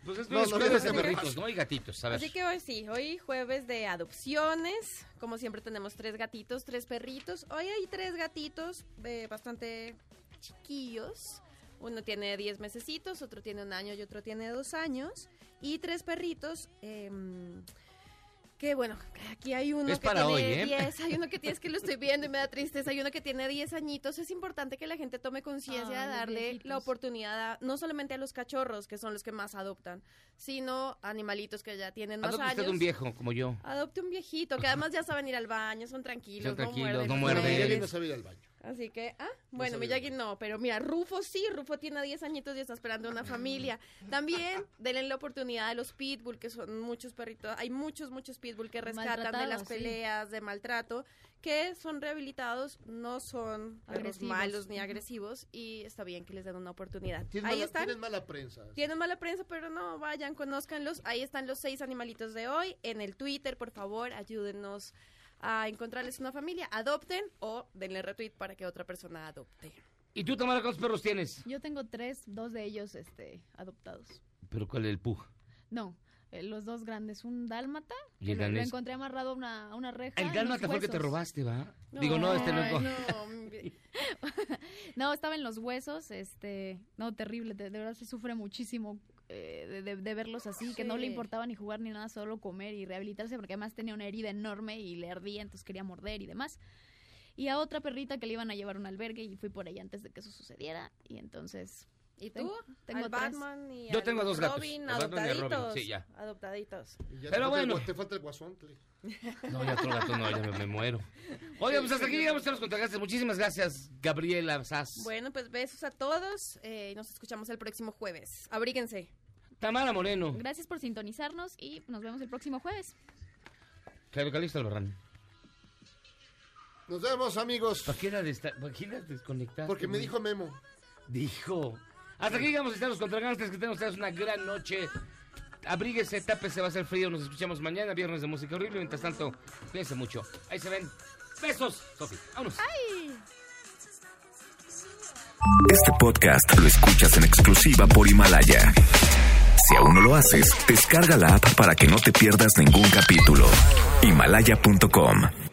Pues es No, no, jueves de perritos, no. Y gatitos, a ver. Así que hoy sí, hoy jueves de adopciones. Como siempre tenemos tres gatitos, tres perritos. Hoy hay tres gatitos eh, bastante chiquillos. Uno tiene 10 mesecitos, otro tiene un año y otro tiene dos años. Y tres perritos. em, que bueno, aquí hay uno Es que para tiene hoy, ¿eh? 10, hay uno que tiene, es que lo estoy viendo y me da tristeza, hay uno que tiene 10 añitos. Es importante que la gente tome conciencia de darle viejitos. la oportunidad, a- no solamente a los cachorros, que son los que más adoptan, sino animalitos que ya tienen más Adopte años. usted un viejo, como yo. Adopte un viejito, que además ya saben ir al baño, son tranquilos, Son tranquilos, no muerden. no muerden. ir al baño. Así que, ah, bueno, Miyagi no, pero mira, Rufo sí, Rufo tiene 10 añitos y está esperando una familia. También denle la oportunidad a los pitbull, que son muchos perritos, hay muchos, muchos pitbull que rescatan de las sí. peleas, de maltrato, que son rehabilitados, no son Agresivos. malos ni agresivos y está bien que les den una oportunidad. Tienen Ahí mala, están. tienen mala prensa. Tienen mala prensa, pero no, vayan, conózcanlos. Ahí están los seis animalitos de hoy. En el Twitter, por favor, ayúdenos a encontrarles una familia. Adopten o denle retweet para que otra persona adopte. ¿Y tú, Tamara, cuántos perros tienes? Yo tengo tres, dos de ellos este, adoptados. ¿Pero cuál es el pug? No, eh, los dos grandes, un dálmata, ¿Y el lo, encontré amarrado a una, a una reja. El dálmata fue el que te robaste, ¿va? Digo, no, este no. No, estaba en los huesos, este, no, terrible, de, de verdad se sufre muchísimo eh, de, de- de verlos así, que no le importaba ni jugar ni nada, solo comer y rehabilitarse, porque además tenía una herida enorme y le ardía, entonces quería morder y demás. Y a otra perrita que le iban a llevar a un albergue y fui por ella antes de que eso sucediera, y entonces... ¿Y tú? Tengo, al. Batman y Yo al tengo dos gatos, Robin, al Batman y al Robin, adoptaditos. sí, ya. Adoptaditos. Y ya Pero te falta el bueno. te falta el guasontle. No, ya otro gato no, ya me, me muero. Oye, pues hasta aquí llegamos a los contragastes. Muchísimas gracias, Gabriela Sass. Bueno, pues besos a todos eh, y nos escuchamos el próximo jueves. Abríguense. Tamara Moreno. Gracias por sintonizarnos y nos vemos el próximo jueves. Claro, Calixto Albarrán. Nos vemos, amigos. ¿Para qué la desconectaste? Porque me dijo Memo. Dijo. Hasta aquí llegamos a estar los contragastes. Que tengan ustedes una gran noche. Abríguese, tápese, va a ser frío. Nos escuchamos mañana, viernes de música horrible. Mientras tanto, cuídense mucho. Ahí se ven. Besos, Sofi. Vámonos. Este podcast lo escuchas en exclusiva por Himalaya. Si aún no lo haces, descarga la app para que no te pierdas ningún capítulo. Himalaya.com